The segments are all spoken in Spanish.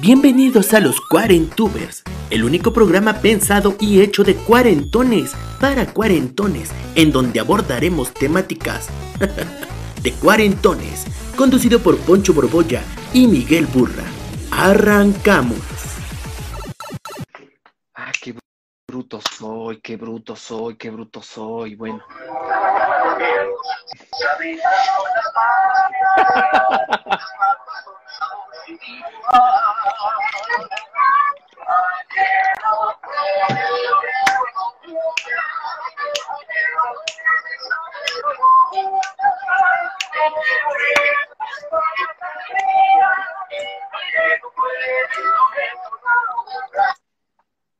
Bienvenidos a los Cuarentubers, el único programa pensado y hecho de cuarentones para cuarentones, en donde abordaremos temáticas de cuarentones, conducido por Poncho Borbolla y Miguel Burra. Arrancamos. Ah, qué bruto soy, qué bruto soy, qué bruto soy. Bueno.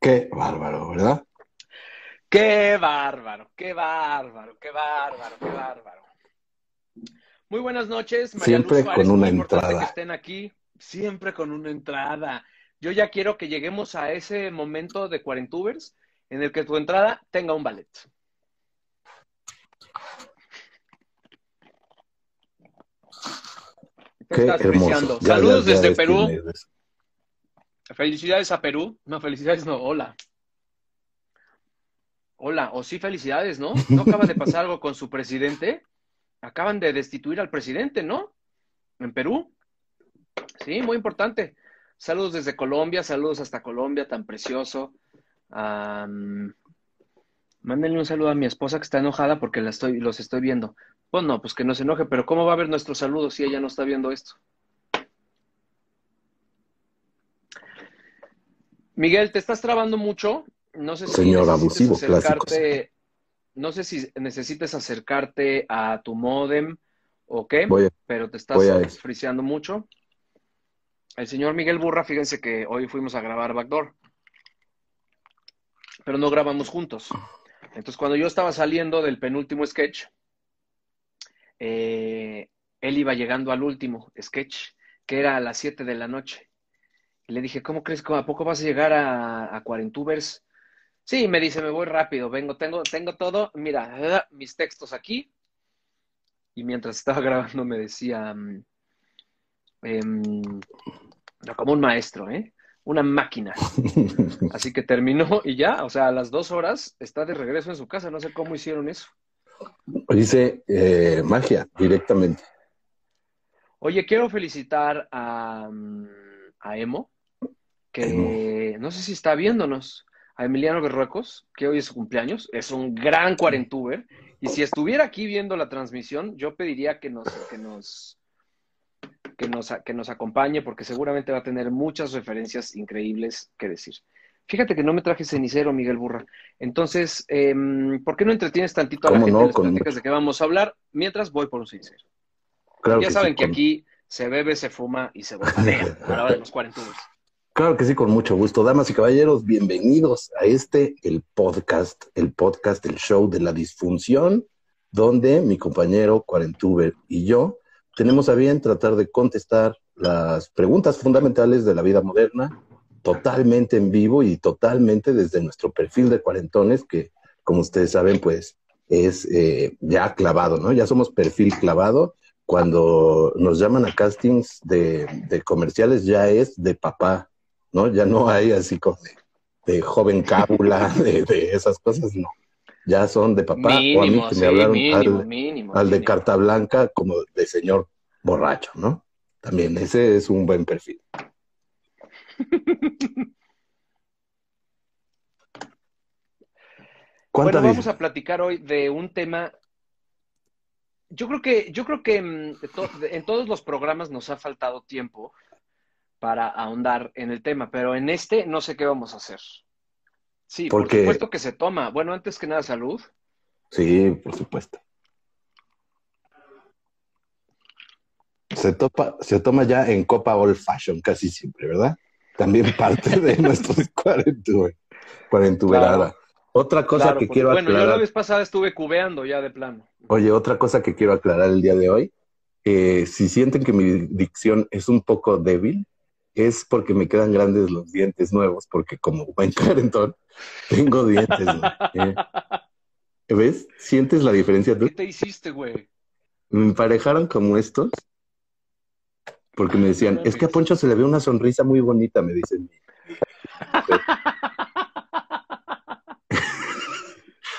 Qué bárbaro, ¿verdad? Qué bárbaro, qué bárbaro, qué bárbaro, qué bárbaro. Muy buenas noches, María Siempre Luz Suárez, con una entrada. que estén aquí, siempre con una entrada. Yo ya quiero que lleguemos a ese momento de Cuarentubers en el que tu entrada tenga un ballet. Qué estás hermoso. Ya, Saludos ya, ya desde Perú. Felicidades a Perú. No, felicidades no, hola. Hola, o sí, felicidades, ¿no? ¿No acaba de pasar algo con su presidente? Acaban de destituir al presidente, ¿no? En Perú. Sí, muy importante. Saludos desde Colombia, saludos hasta Colombia, tan precioso. Mándenle un saludo a mi esposa que está enojada porque la estoy, los estoy viendo. Pues no, pues que no se enoje, pero ¿cómo va a ver nuestro saludo si ella no está viendo esto? Miguel, te estás trabando mucho. No sé si Señor abusivo, acercarte, no sé si necesites acercarte a tu modem o qué, a- pero te estás friseando mucho. El señor Miguel Burra, fíjense que hoy fuimos a grabar Backdoor, pero no grabamos juntos. Entonces, cuando yo estaba saliendo del penúltimo sketch, eh, él iba llegando al último sketch, que era a las 7 de la noche. Y le dije, ¿cómo crees que a poco vas a llegar a, a Cuarentubers? Sí, me dice, me voy rápido, vengo, tengo, tengo todo, mira, mis textos aquí. Y mientras estaba grabando me decía, mm, em, como un maestro, ¿eh? Una máquina. Así que terminó y ya, o sea, a las dos horas está de regreso en su casa. No sé cómo hicieron eso. Dice eh, magia directamente. Oye, quiero felicitar a, mm, a Emo, que no sé si está viéndonos, a Emiliano Berruecos, que hoy es su cumpleaños, es un gran cuarentuber, y si estuviera aquí viendo la transmisión, yo pediría que nos, que nos, que nos, que nos acompañe, porque seguramente va a tener muchas referencias increíbles que decir. Fíjate que no me traje cenicero, Miguel Burra. Entonces, em, ¿por qué no entretienes tantito a la ¿Cómo gente no? les Con de qué vamos a hablar? Mientras voy por un cenicero. Claro Ya que saben sí, que con- aquí se bebe, se fuma y se botanea a la hora de los. Claro que sí, con mucho gusto. Damas y caballeros, bienvenidos a este, el podcast, el podcast, el show de la disfunción, donde mi compañero Cuarentuber y yo tenemos a bien tratar de contestar las preguntas fundamentales de la vida moderna, totalmente en vivo y totalmente desde nuestro perfil de cuarentones, que como ustedes saben, pues es eh, ya clavado, ¿no? Ya somos perfil clavado. Cuando nos llaman a castings de, comerciales, ya es de papá, ¿no? Ya no hay así como de, joven cábula, de esas cosas, no. Ya son de papá o a mí Mínimo, que sí, me hablaron mínimo, al, mínimo. al de mínimo. carta blanca como de señor borracho, ¿no? También ese es un buen perfil. ¿Cuánta Bueno, vamos a platicar hoy de un tema. Yo creo que, yo creo que mm, en todos los programas nos ha faltado tiempo para ahondar en el tema, pero en este no sé qué vamos a hacer. Sí, por supuesto que se toma. Bueno, antes que nada, salud. Sí, por supuesto. Se, topa, se toma ya en copa old fashion casi siempre, ¿verdad? También parte de nuestros cuarentu- cuarentuberada. Claro. Otra cosa Claro, que porque, quiero bueno, yo la aclarar. vez pasada estuve cubeando ya de plano. Oye, otra cosa que quiero aclarar el día de hoy, eh, si sienten que mi dicción es un poco débil, es porque me quedan grandes los dientes nuevos, porque como buen carentón, tengo dientes. Eh, ¿Ves? ¿Sientes la diferencia tú? ¿Qué te hiciste, güey? Me emparejaron como estos, Porque me decían, es que a Poncho se le ve una sonrisa muy bonita, me dicen.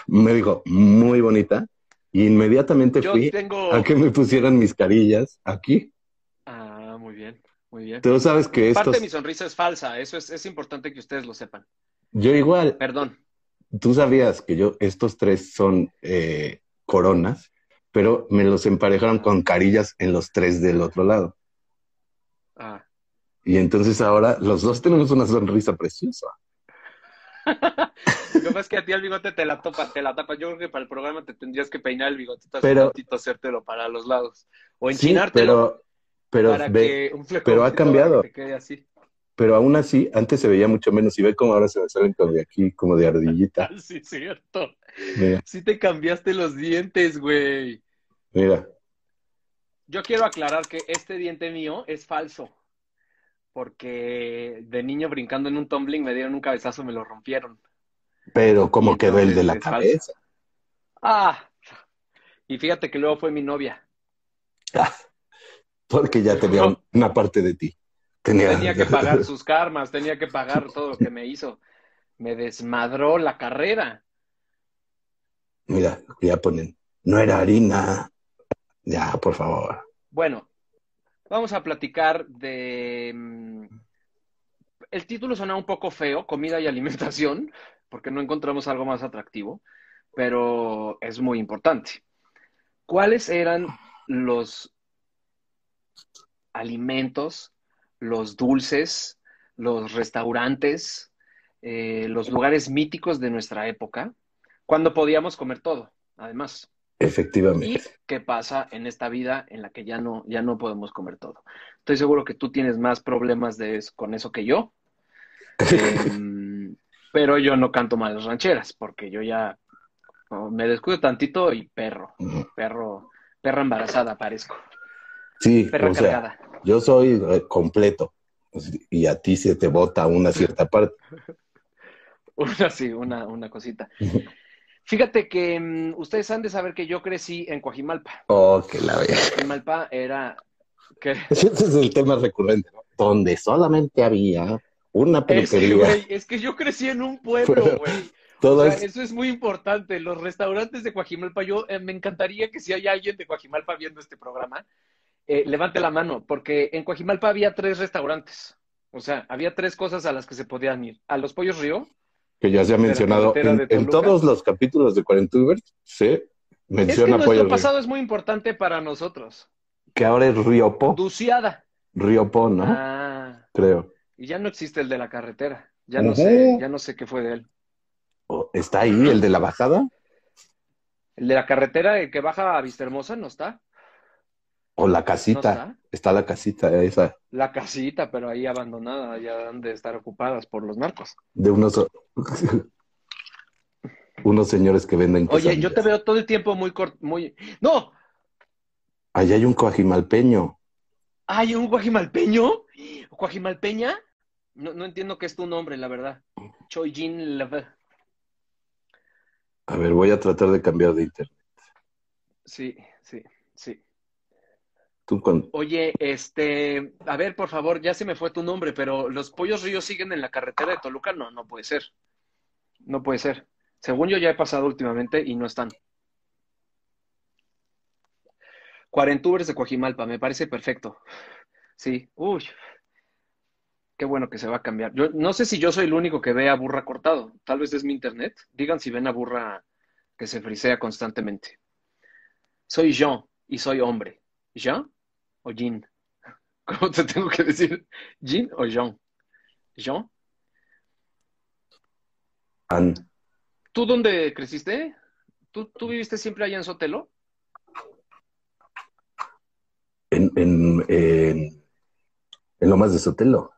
me dijo, muy bonita. Y inmediatamente Yo fui tengo... a que me pusieran mis carillas aquí. Ah, muy bien, muy bien. Tú sabes que Parte estos... de mi sonrisa es falsa, eso es, es importante que ustedes lo sepan. Yo igual, Perdón. tú sabías que yo, estos tres son eh, coronas, pero me los emparejaron con carillas en los tres del otro lado. Ah. Y entonces ahora los dos tenemos una sonrisa preciosa. Lo que pasa es que a ti el bigote te la topa, te la tapa. Yo creo que para el programa te tendrías que peinar el bigotito así Pero- tantito, hacértelo para los lados. O Sí, enchinártelo pero, pero, para ve, que un pero ha cambiado. te quede así. pero aún así, antes se veía mucho menos. Y ve cómo ahora se me salen como de aquí, como de ardillita. Ah, sí, cierto. Mira, Sí te cambiaste los dientes, güey. mira. Yo quiero aclarar que este diente mío es falso. Porque de niño brincando en un tumbling me dieron un cabezazo, me lo rompieron. Pero cómo Y quedó el de la cabeza. Ah. Y fíjate que luego fue mi novia. Porque ya tenía un- una parte de ti. Tenía, Tenía que pagar sus karmas, tenía que pagar todo lo que me hizo. Me desmadró la carrera. Mira, ya ponen. No era harina. Ya, por favor. Bueno, vamos a platicar de... mm, El título suena un poco feo, comida y alimentación, porque no encontramos algo más atractivo, pero es muy importante. ¿Cuáles eran los alimentos, los dulces, los restaurantes, eh, los lugares míticos de nuestra época, cuando podíamos comer todo, además? ¿Y Efectivamente. qué pasa en esta vida en la que ya no, ya no podemos comer todo? Estoy seguro que tú tienes más problemas de eso- con eso que yo, Em, pero yo no canto malas rancheras, porque yo ya no, me descuido tantito y perro, perro, perra embarazada parezco, Sí, perra o sea, cargada. yo soy eh, completo. Y a ti se te bota una cierta parte. Una, sí, una, una cosita. Fíjate que mm, ustedes han de saber que yo crecí en Coajimalpa. Oh, que la vea. Coajimalpa era... Ese es el tema recurrente, ¿no? Donde solamente había una peluquería. es que yo crecí en un pueblo, güey. Todo O sea, es- eso es muy importante. Los restaurantes de Coajimalpa, yo eh, me encantaría que si hay alguien de Coajimalpa viendo este programa, eh, levante la mano, porque en Coajimalpa había tres restaurantes. O sea, había tres cosas a las que se podían ir. A los Pollos Río, que ya se ha mencionado en, todos los capítulos de Cuarentubers, se es que menciona nuestro Pollo Río. pasado es muy importante para nosotros. Que ahora es Riopo, Duciada. Riopo, ¿no? Ah, Creo. y ya no existe el de la carretera. Ya no sé, ya no sé qué fue de él. Oh, ¿Está ahí el de la bajada? El de la carretera, el que baja a Vistahermosa, ¿no está? ¿O la ¿No casita? está? está la casita esa La casita, pero ahí abandonada, ya han de estar ocupadas por los narcos. de unos unos señores que venden Oye, yo te veo todo el tiempo muy corto, muy... ¡No! Allá hay un coajimalpeño. ¿Hay un guajimalpeño? ¿Guajimalpeña? No, no entiendo qué es tu nombre, la verdad. Choyjin Leve. A ver, voy a tratar de cambiar de internet. Sí, sí, sí. Oye, este, a ver, por favor, ya se me fue tu nombre, pero ¿los pollos ríos siguen en la carretera de Toluca? No, no puede ser. No puede ser. Según yo ya he pasado últimamente y no están. Cuarentubers de Coajimalpa, me parece perfecto. Sí, uy. Qué bueno que se va a cambiar. Yo no sé si yo soy el único que ve a burra cortado. Tal vez es mi internet. Digan si ven a burra que se frisea constantemente. Soy Jean y soy hombre. ¿Jean o Jean? ¿Cómo te tengo que decir? ¿Jean o Jean? ¿Jean? An- ¿Tú dónde creciste? ¿Tú, tú viviste siempre allá en Sotelo? en, en, en, en Lomas de Sotelo,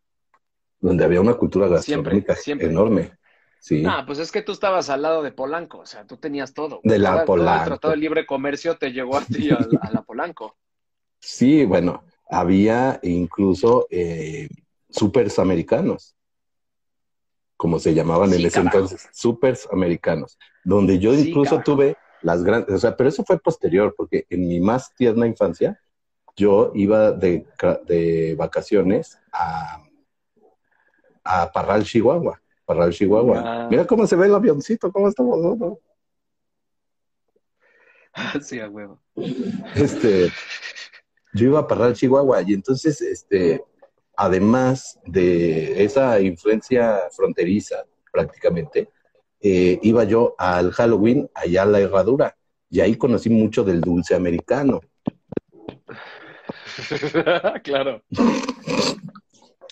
donde había una cultura gastronómica siempre. enorme. Sí. No, pues es que tú estabas al lado de Polanco, o sea, tú tenías todo. De la todo el Polanco. Tratado de Libre Comercio te llegó a ti, a la Polanco. Sí, bueno, había incluso eh, supers americanos, como se llamaban en ese carajo. entonces, supers americanos, donde yo Sí, incluso carajo. tuve las grandes, o sea, pero eso fue posterior, porque en mi más tierna infancia, yo iba de vacaciones a, a Parral, Chihuahua. Parral, Chihuahua. Ah. Mira cómo se ve el avioncito, cómo estamos. ¿no? sí, a huevo. Este, yo iba a Parral, Chihuahua, y entonces, este, además de esa influencia fronteriza, prácticamente, eh, iba yo al Halloween allá a la Herradura, y ahí conocí mucho del dulce americano. claro.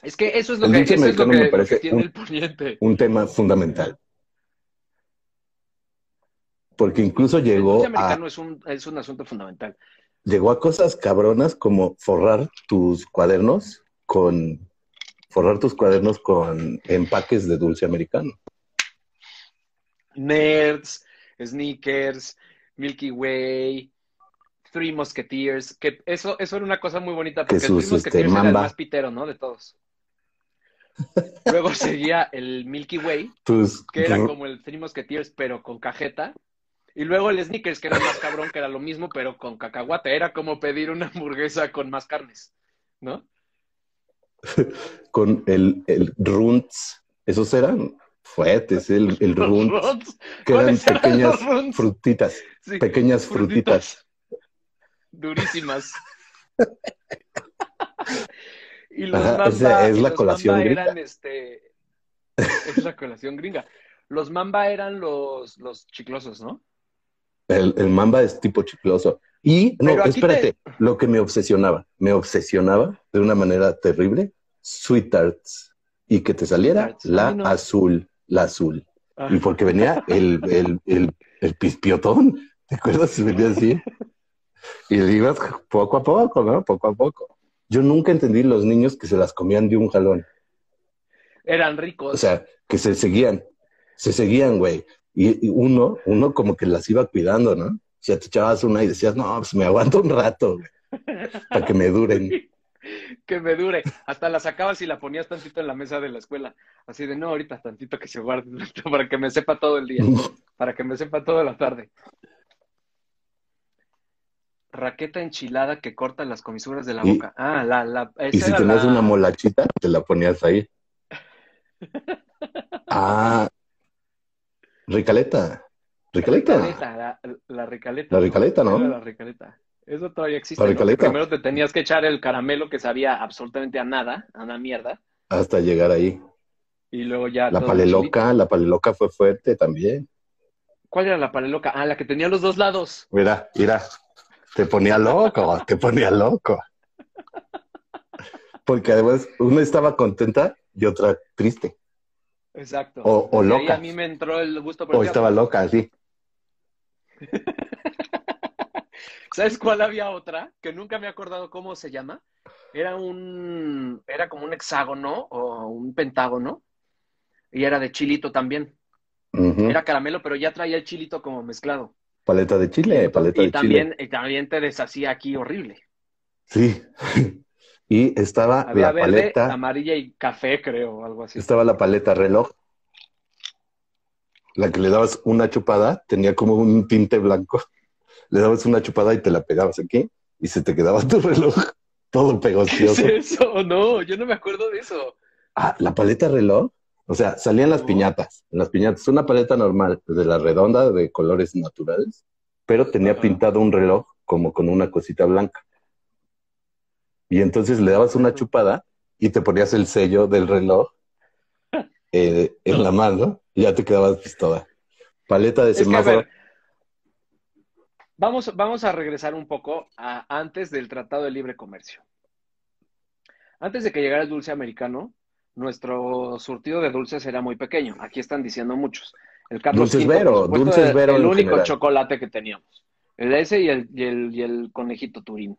Es que eso es lo El que, dulce eso es lo que, me parece que tiene un- el poniente. un tema fundamental. Porque incluso El llegó dulce a, americano es un, es un asunto fundamental. Llegó a cosas cabronas como forrar tus cuadernos con forrar tus cuadernos con empaques de dulce americano. Nerds, Sneakers, Milky Way, Three Musketeers, que eso, eso era una cosa muy bonita porque sus, el Three este, Musketeers era el más pitero, ¿no? De todos. Luego seguía el Milky Way, Tus que era como el Three Musketeers, pero con cajeta. Y luego el Snickers, que era más cabrón, que era lo mismo, pero con cacahuate. Era como pedir una hamburguesa con más carnes, ¿no? con el, el runts, esos eran fuertes, el, el Los runt, Runs. que eran ¿Cuáles eran pequeñas frutitas, Sí, pequeñas frutitas. Durísimas. y los Ajá, es y la los colación gringa. eran este. Es la colación gringa. Los mamba eran los, los chiclosos, ¿no? El, el mamba es tipo chicloso. Y, no, espérate, lo que me obsesionaba, me obsesionaba de una manera terrible, Sweet Tarts. Y que te saliera la Ay, no. azul, la azul. Ah, Y porque venía el, el, el, el pispiotón, ¿te acuerdas? Venía así. Y le ibas poco a poco, ¿no? Poco a poco. Yo nunca entendí los niños que se las comían de un jalón. eran ricos. O sea, que se seguían, se seguían, güey. Y, y uno, uno como que las iba cuidando, ¿no? O sea, te echabas una y decías, no, pues me aguanto un rato, güey, para que me duren. que me dure. Hasta la sacabas y la ponías tantito en la mesa de la escuela. Así de, no, ahorita tantito que se guarde, para que me sepa todo el día, para que me sepa toda la tarde. Raqueta enchilada que corta las comisuras de la Y- boca. Ah, la, la, esa Y si tenías la- una molachita, te la ponías ahí. Ah, Ricaleta. Ricaleta. Ricaleta, la, la ricaleta. La ricaleta, ¿no? La ricaleta. Eso todavía existe. La ricaleta. Primero te tenías que echar el caramelo que sabía absolutamente a nada, a una mierda, Hasta llegar ahí. y luego ya. La paleloca, la paleloca fue fuerte también. ¿Cuál era la paleloca? Ah, la que tenía los dos lados. Mira, mira, te ponía loco, te ponía loco. Porque además una estaba contenta y otra triste. Exacto. O- o Y ahí loca. a mí me entró el gusto por O el estaba loca, así. ¿Sabes cuál había otra? Que nunca me he acordado cómo se llama. Era un, era como un hexágono o un pentágono. Y era de chilito también. Era caramelo, pero ya traía el chilito como mezclado. Paleta de chile, paleta y de también, chile. y también te deshacía aquí horrible. Sí. Y estaba Había la verde, paleta, amarilla y café, creo, o algo así. estaba la paleta reloj. La que le dabas una chupada, tenía como un tinte blanco. Le dabas una chupada y te la pegabas aquí y se te quedaba tu reloj todo ¿Qué es pegostioso. eso? No, yo no me acuerdo de eso. Ah, la paleta reloj. O sea, salían las No. piñatas. Las piñatas, una paleta normal, de la redonda, de colores naturales, pero tenía Ajá. pintado un reloj como con una cosita blanca. Y entonces le dabas una chupada y te ponías el sello del reloj eh, en la mano y ya te quedabas pistola. Paleta de Es que, a semáforo. vamos, vamos a regresar un poco a antes del Tratado de Libre Comercio. Antes de que llegara el dulce americano, nuestro surtido de dulces era muy pequeño. Aquí están diciendo muchos. El Carlos Dulces por Vero, supuesto, Dulces era Vero el único general. chocolate que teníamos. El ese y el, y el, y el conejito Turín.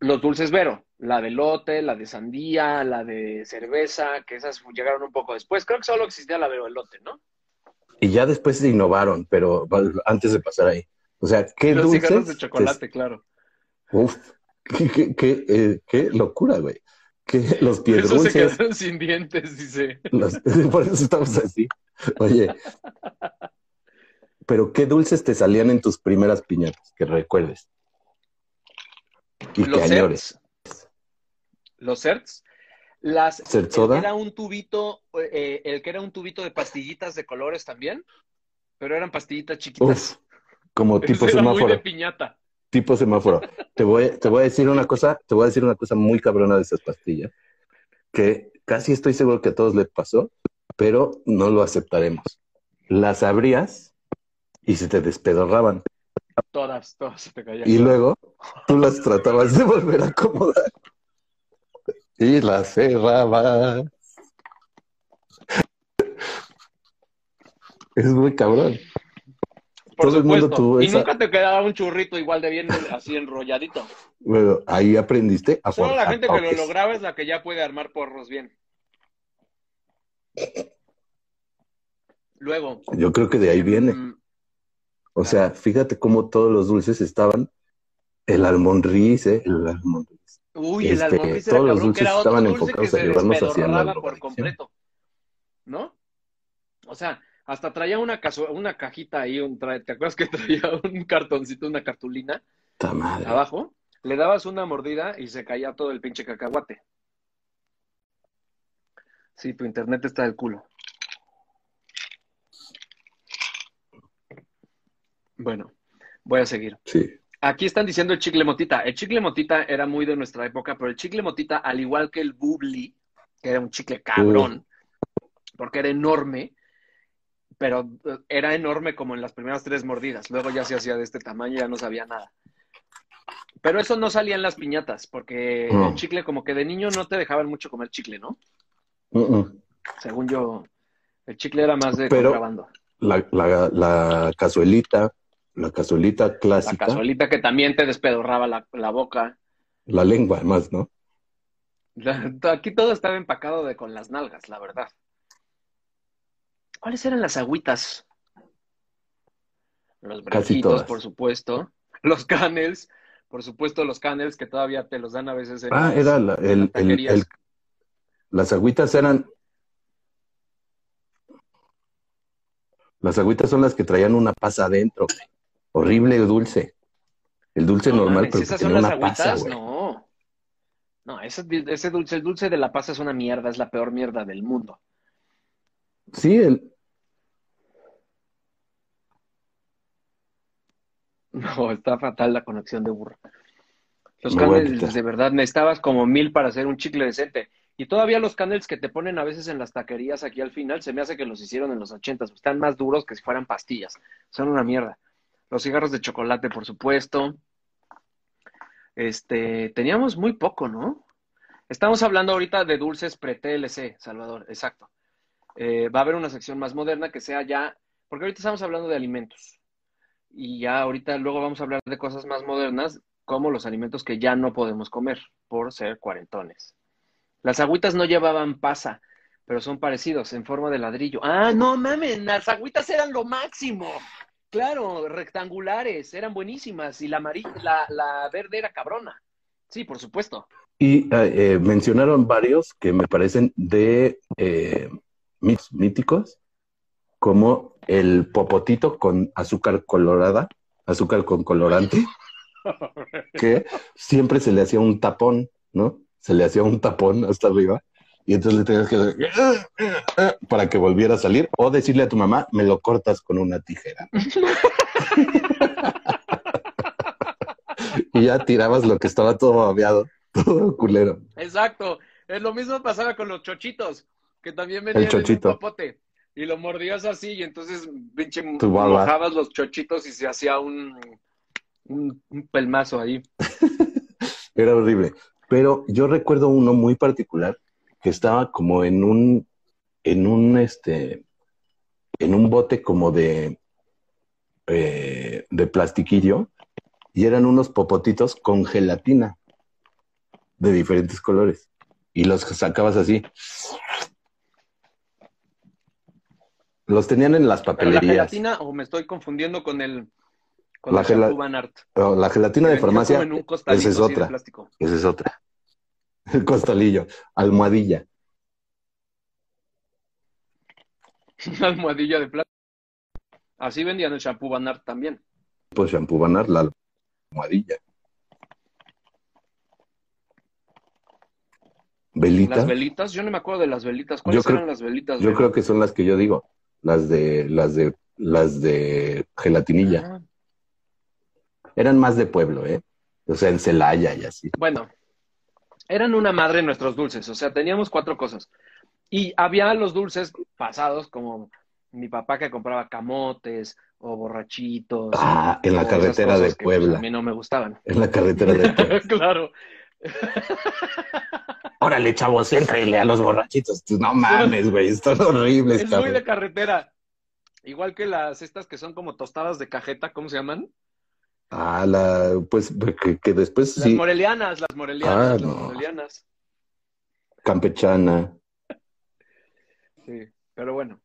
Los dulces Vero, la de lote, la de sandía, la de cerveza, que esas llegaron un poco después. Creo que solo existía la Vero elote, ¿no? Y ya después se innovaron, pero antes de pasar ahí. O sea, ¿qué Los dulces? de chocolate, claro. Uf, qué, qué, qué, eh, qué locura, güey. Que los Por eso se quedaron sin dientes, dice. los- por eso estamos así. Oye, pero ¿qué dulces te salían en tus primeras piñatas? Que recuerdes. Y los que añores. certs. Los certs. Las, ¿Cert el soda? que era un tubito, eh, el que era un tubito de pastillitas de colores también, pero eran pastillitas chiquitas. Uf, como tipo era muy de semáforo. piñata. Tipo semáforo. Te voy, te voy a decir una cosa, te voy a decir una cosa muy cabrona de esas pastillas, que casi estoy seguro que a todos les pasó, pero no lo aceptaremos. Las abrías y se te despedorraban. Todas, todas se te caían. Y luego tú las tratabas de volver a acomodar. Y las cerrabas. Es muy cabrón. Por todo el mundo tuvo y esa- nunca te quedaba un churrito igual de bien así enrolladito. Bueno, ahí aprendiste a Solo la gente que lo lograba es la que ya puede armar porros bien. Luego. Yo creo que de ahí viene. O sea, fíjate cómo todos los dulces estaban. El almonriz, ¿eh? El almonriz. Uy, el Este, almonriz era todos los cabrón, que era dulces estaban dulce que enfocados a llevarnos hacia la por completo. ¿No? O sea, hasta traía una, una cajita ahí, un tra- ¿te acuerdas que traía un cartoncito, una cartulina ¡Ta madre! abajo? Le dabas una mordida y se caía todo el pinche cacahuate. Sí, tu internet está del culo. Bueno, voy a seguir. Sí. Aquí están diciendo el chicle motita. El chicle motita era muy de nuestra época, pero el chicle motita, al igual que el bubbly, que era un chicle cabrón, porque era enorme, pero eh, era enorme como en las primeras tres mordidas. Luego ya se hacía de este tamaño, ya no sabía nada. Pero eso no salía en las piñatas, porque el chicle, como que de niño no te dejaban mucho comer chicle, ¿no? Mm. Según yo, el chicle era más de Pero- contrabando. La, la, la cazuelita, la cazuelita La clásica, cazuelita que también te despedorraba la, la boca. la lengua además, ¿no? La- Aquí todo estaba empacado de con las nalgas, la verdad. ¿Cuáles eran las agüitas? Los brejitos, por supuesto. Los canels, por supuesto, los canels que todavía te los dan a veces en Ah, las- era la- el, las el- el- las agüitas eran, las agüitas son las que traían una pasa adentro. Horrible dulce. El dulce No normal, mames, pero que ¿esas son las una pasa, agüitas? güey. No. No, ese, ese dulce, el dulce de la pasa es una mierda, es la peor mierda del mundo. Sí, el, No, está fatal la conexión de burro. Los quitar. de verdad, necesitabas como mil para hacer un chicle decente. Y todavía los canels que te ponen a veces en las taquerías aquí al final, se me hace que los hicieron en los ochentas. Están más duros que si fueran pastillas. Son una mierda. Los cigarros de chocolate, por supuesto. Este, teníamos muy poco, ¿no? Estamos hablando ahorita de dulces pre-TLC, Salvador, exacto. Eh, va a haber una sección más moderna que sea ya, porque ahorita estamos hablando de alimentos. Y ya ahorita luego vamos a hablar de cosas más modernas, como los alimentos que ya no podemos comer por ser cuarentones. Las agüitas no llevaban pasa, pero son parecidos, en forma de ladrillo. Ah, no mames, las agüitas eran lo máximo. Claro, rectangulares, eran buenísimas. Y la amarilla, la, la verde era cabrona. Sí, por supuesto. Y eh, eh, mencionaron varios que me parecen de eh, mitos míticos, como el popotito con azúcar colorada, azúcar con colorante, que siempre se le hacía un tapón, ¿no? Se le hacía un tapón hasta arriba y entonces le tenías que hacer para que volviera a salir o decirle a tu mamá, me lo cortas con una tijera. y ya tirabas lo que estaba todo babeado, todo culero. Exacto. Es lo mismo pasaba con los chochitos, que también venían en chochito. un popote. Y lo mordías así, y entonces pinche mojabas los chochitos y se hacía un, un, un pelmazo ahí. Era horrible. Pero yo recuerdo uno muy particular que estaba como en un, en un, este, en un bote como de, eh, de plastiquillo y eran unos popotitos con gelatina de diferentes colores y los sacabas así. Los tenían en las Pero la papelerías. gelatina, o me estoy confundiendo con el, con La el Art. La gelatina de farmacia, en un esa es otra. esa es otra. El costalillo, almohadilla. Una almohadilla de plástico. Así vendían el shampoo Van Art también. Pues shampoo banar, la almohadilla. ¿Velita? Las velitas, yo no me acuerdo de las velitas. ¿Cuáles creo- eran las velitas? Yo creo que son las que yo digo, las de, las de, las de gelatinilla. Ah, Eran más de pueblo, ¿eh? O sea, en Celaya y así. Bueno, eran una madre nuestros dulces, o sea, teníamos cuatro cosas. Y había los dulces pasados, como mi papá que compraba camotes o borrachitos. Ah, en la carretera de que, pues, Puebla. a mí no me gustaban. En la carretera de Puebla. claro. Órale, chavos, éntrale a los borrachitos. No mames, güey, están horribles, Es muy de carretera. Igual que las estas que son como tostadas de cajeta, ¿cómo se llaman? Ah, la, pues, que, que después Las sí, morelianas, las morelianas, Ah, las no. morelianas. campechana. Sí, pero bueno.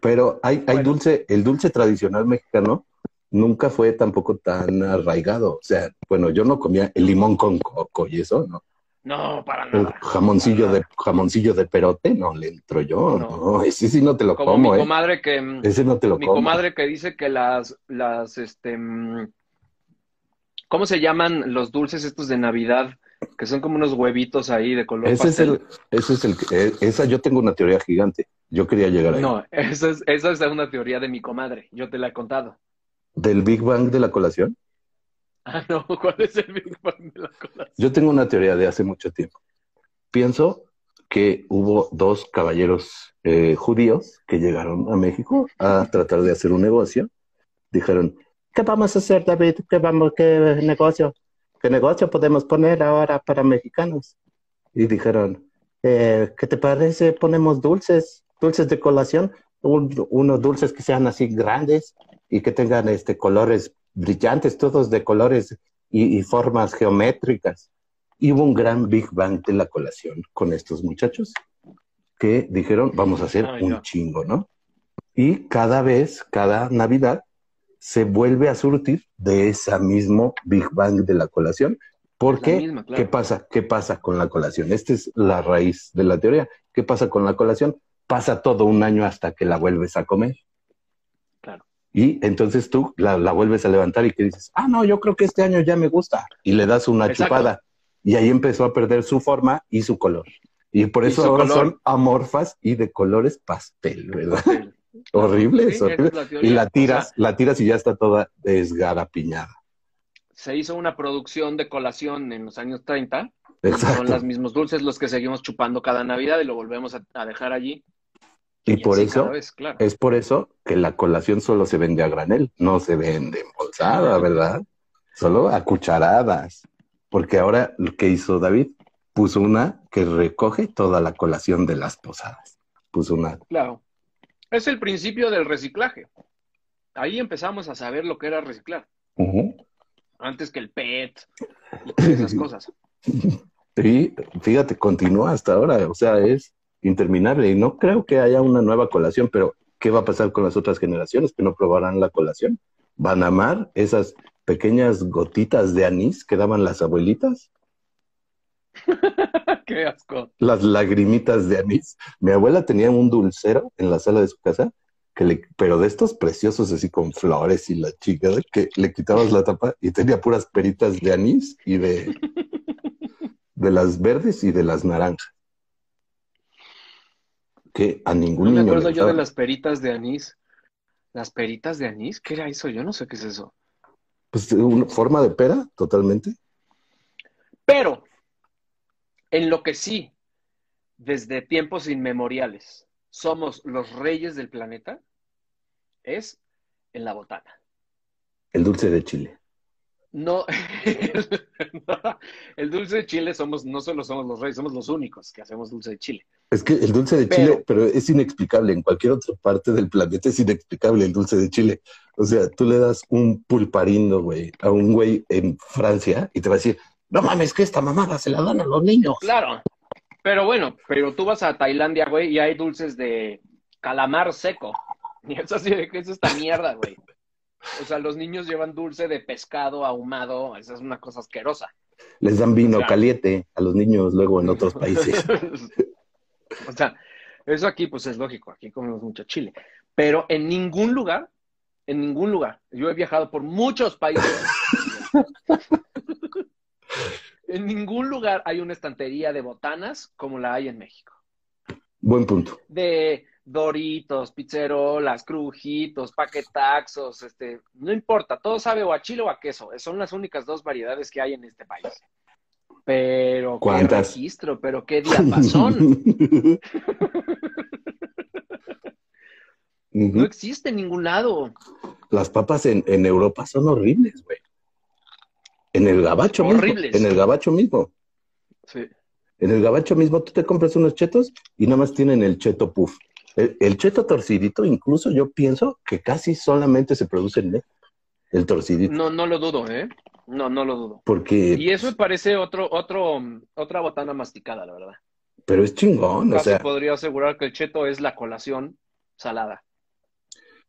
Pero hay, hay Bueno. dulce, el dulce tradicional mexicano nunca fue tampoco tan arraigado. O sea, bueno, yo no comía el limón con coco y eso, ¿no? No, para El nada. jamoncillo para de, jamoncillo de perote, no le entro yo. No. No, ese sí no te lo Como como, mi ¿eh? comadre que Ese no te lo mi como. comadre que dice que las las este mm, ¿cómo se llaman los dulces estos de Navidad? Que son como unos huevitos ahí de color Ese es pastel. el, ese es el, eh, esa yo tengo una teoría gigante. Yo quería llegar ahí. No, esa es, esa es una teoría de mi comadre. Yo te la he contado. Del Big Bang de la colación. Ah, no, ¿cuál es el Big Bang de la colación? Yo tengo una teoría de hace mucho tiempo. Pienso que hubo dos caballeros eh, judíos que llegaron a México a tratar de hacer un negocio. Dijeron, ¿qué vamos a hacer, David? ¿Qué, vamos, qué negocio? ¿Qué negocio podemos poner ahora para mexicanos? Y dijeron, eh, ¿qué te parece? Ponemos dulces, dulces de colación, un- unos dulces que sean así grandes y que tengan este, colores brillantes, todos de colores y, y formas geométricas. Y hubo un gran Big Bang de la colación con estos muchachos que dijeron, vamos a hacer Ay, un no. chingo, ¿no? Y cada vez, cada Navidad, se vuelve a surtir de esa mismo Big Bang de la colación. ¿Por La qué? misma, claro. ¿Qué pasa? ¿Qué pasa con la colación? Esta es la raíz de la teoría. ¿Qué pasa con la colación? Pasa todo un año hasta que la vuelves a comer. Claro. Y entonces tú la, la vuelves a levantar y que dices, ah, no, yo creo que este año ya me gusta. Y le das una Exacto. chupada. Y ahí empezó a perder su forma y su color. Y por eso ahora color. son amorfas y de colores pastel, ¿verdad? Sí. Horrible, Sí, horrible. es la. Y la O tiras, sea, la tiras y ya está toda desgarapiñada. se hizo una producción de colación en los años 30. Son Exacto. los mismos dulces los que seguimos chupando cada Navidad y lo volvemos a, a dejar allí. Y por eso, vez, claro. es por eso que la colación solo se vende a granel, no se vende embolsada, ¿verdad? Solo a cucharadas. Porque ahora lo que hizo David, puso una que recoge toda la colación de las posadas. Puso una. Claro. Es el principio del reciclaje. Ahí empezamos a saber lo que era reciclar. Antes que el PET y esas cosas. Y fíjate, continúa hasta ahora, o sea, es interminable. Y no creo que haya una nueva colación, pero ¿qué va a pasar con las otras generaciones que no probarán la colación? ¿Van a amar esas pequeñas gotitas de anís que daban las abuelitas? Qué asco. Las lagrimitas de anís. Mi abuela tenía un dulcero en la sala de su casa, que le, pero de estos preciosos así con flores y la chica, que le quitabas la tapa y tenía puras peritas de anís y de, de las verdes y de las naranjas. Que a ningún No me niño acuerdo le yo de las peritas de anís. ¿Las peritas de anís? ¿Qué era eso? Yo no sé qué es eso. Pues una forma de pera, totalmente. Pero, en lo que sí, desde tiempos inmemoriales, somos los reyes del planeta, es en la botana. El dulce de chile. No, el dulce de chile somos, no solo somos los reyes, somos los únicos que hacemos dulce de chile. Es que el dulce de Pero- chile, pero es inexplicable. En cualquier otra parte del planeta es inexplicable el dulce de chile. O sea, tú le das un pulparindo, güey, a un güey en Francia y te va a decir, no mames, que esta mamada se la dan a los niños. Claro, pero bueno, pero tú vas a Tailandia, güey, y hay dulces de calamar seco. Y es así de que es esta mierda, güey. O sea, los niños llevan dulce de pescado ahumado, esa es una cosa asquerosa. Les dan vino caliente a los niños luego en otros países. o sea, eso aquí pues es lógico, aquí comemos mucho chile. Pero en ningún lugar, en ningún lugar, yo he viajado por muchos países. En ningún lugar hay una estantería de botanas como la hay en México. Buen punto. De Doritos, pizzerolas, crujitos, paquetaxos, este, no importa, todo sabe o a chile o a queso. Son las únicas dos variedades que hay en este país. Pero ¿Cuántas? qué registro, pero qué diapasón. No existe en ningún lado. Las papas en, en Europa son horribles, güey. En el gabacho Horribles. mismo. En el gabacho mismo. Sí. En el gabacho mismo tú te compras unos chetos y nada más tienen el cheto puff. El, el cheto torcidito, incluso yo pienso que casi solamente se produce en México. El torcidito. No, no lo dudo, ¿eh? No, no lo dudo. Porque, Y eso me parece otro, otro, otra botana masticada, la verdad. pero es chingón, o Casi sea, podría asegurar que el cheto es la colación salada.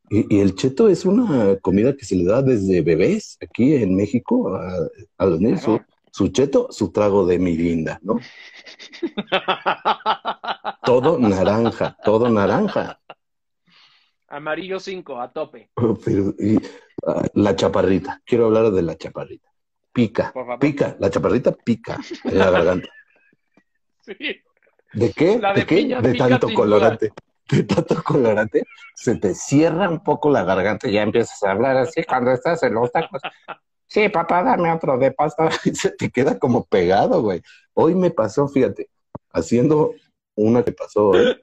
Y, y el cheto es una comida que se le da desde bebés aquí en México a, a los niños. Su, su cheto, su trago de mirinda, ¿no? Todo naranja, todo naranja. Amarillo 5, a tope. Pero, y, ah, la chaparrita, quiero hablar de la chaparrita. Pica, pica, la chaparrita pica en la garganta. Sí. ¿De qué? La de ¿De qué? de tanto colorante. De tanto colorante, se te cierra un poco la garganta y ya empiezas a hablar así cuando estás en los tacos. Sí, papá, dame otro de pasta. Y se te queda como pegado, güey. Hoy me pasó, fíjate, haciendo una que pasó hoy.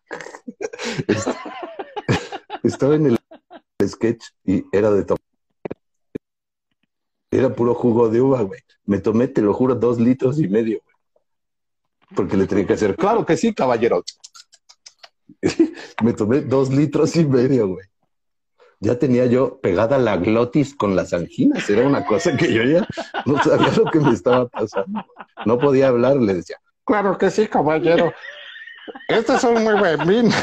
Est- Estaba en el sketch y era de top. Era puro jugo de uva, güey. Me tomé, te lo juro, dos litros y medio, güey. Porque le tenía que hacer, claro que sí, caballero. Me tomé dos litros y medio, güey. Ya tenía yo pegada la glotis con las anginas. Era una cosa que yo ya no sabía lo que me estaba pasando. No podía hablar, le decía, claro que sí, caballero. Estos son muy buenos.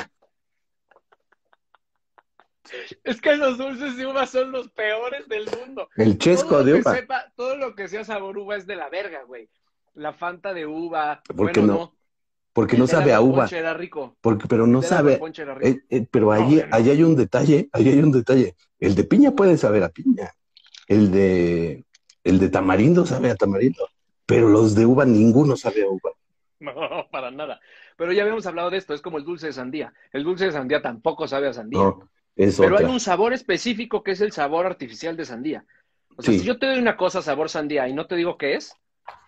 Es que los dulces de uva son los peores del mundo. El chesco todo de uva. sepa- todo lo que sea sabor uva es de la verga, güey. La Fanta de uva. ¿Por qué bueno, no? Porque no sabe a uva. era rico. Porque, pero no sabe. aguaponche era rico. Eh, eh, pero allí, no. allí hay un detalle, allí hay un detalle. El de piña puede saber a piña. El de, el de tamarindo sabe a tamarindo. Pero los de uva, ninguno sabe a uva. No, para nada. Pero ya habíamos hablado de esto, es como el dulce de sandía. El dulce de sandía tampoco sabe a sandía. No, es Pero otra. hay un sabor específico que es el sabor artificial de sandía. O sea, Sí. si yo te doy una cosa sabor sandía y no te digo qué es,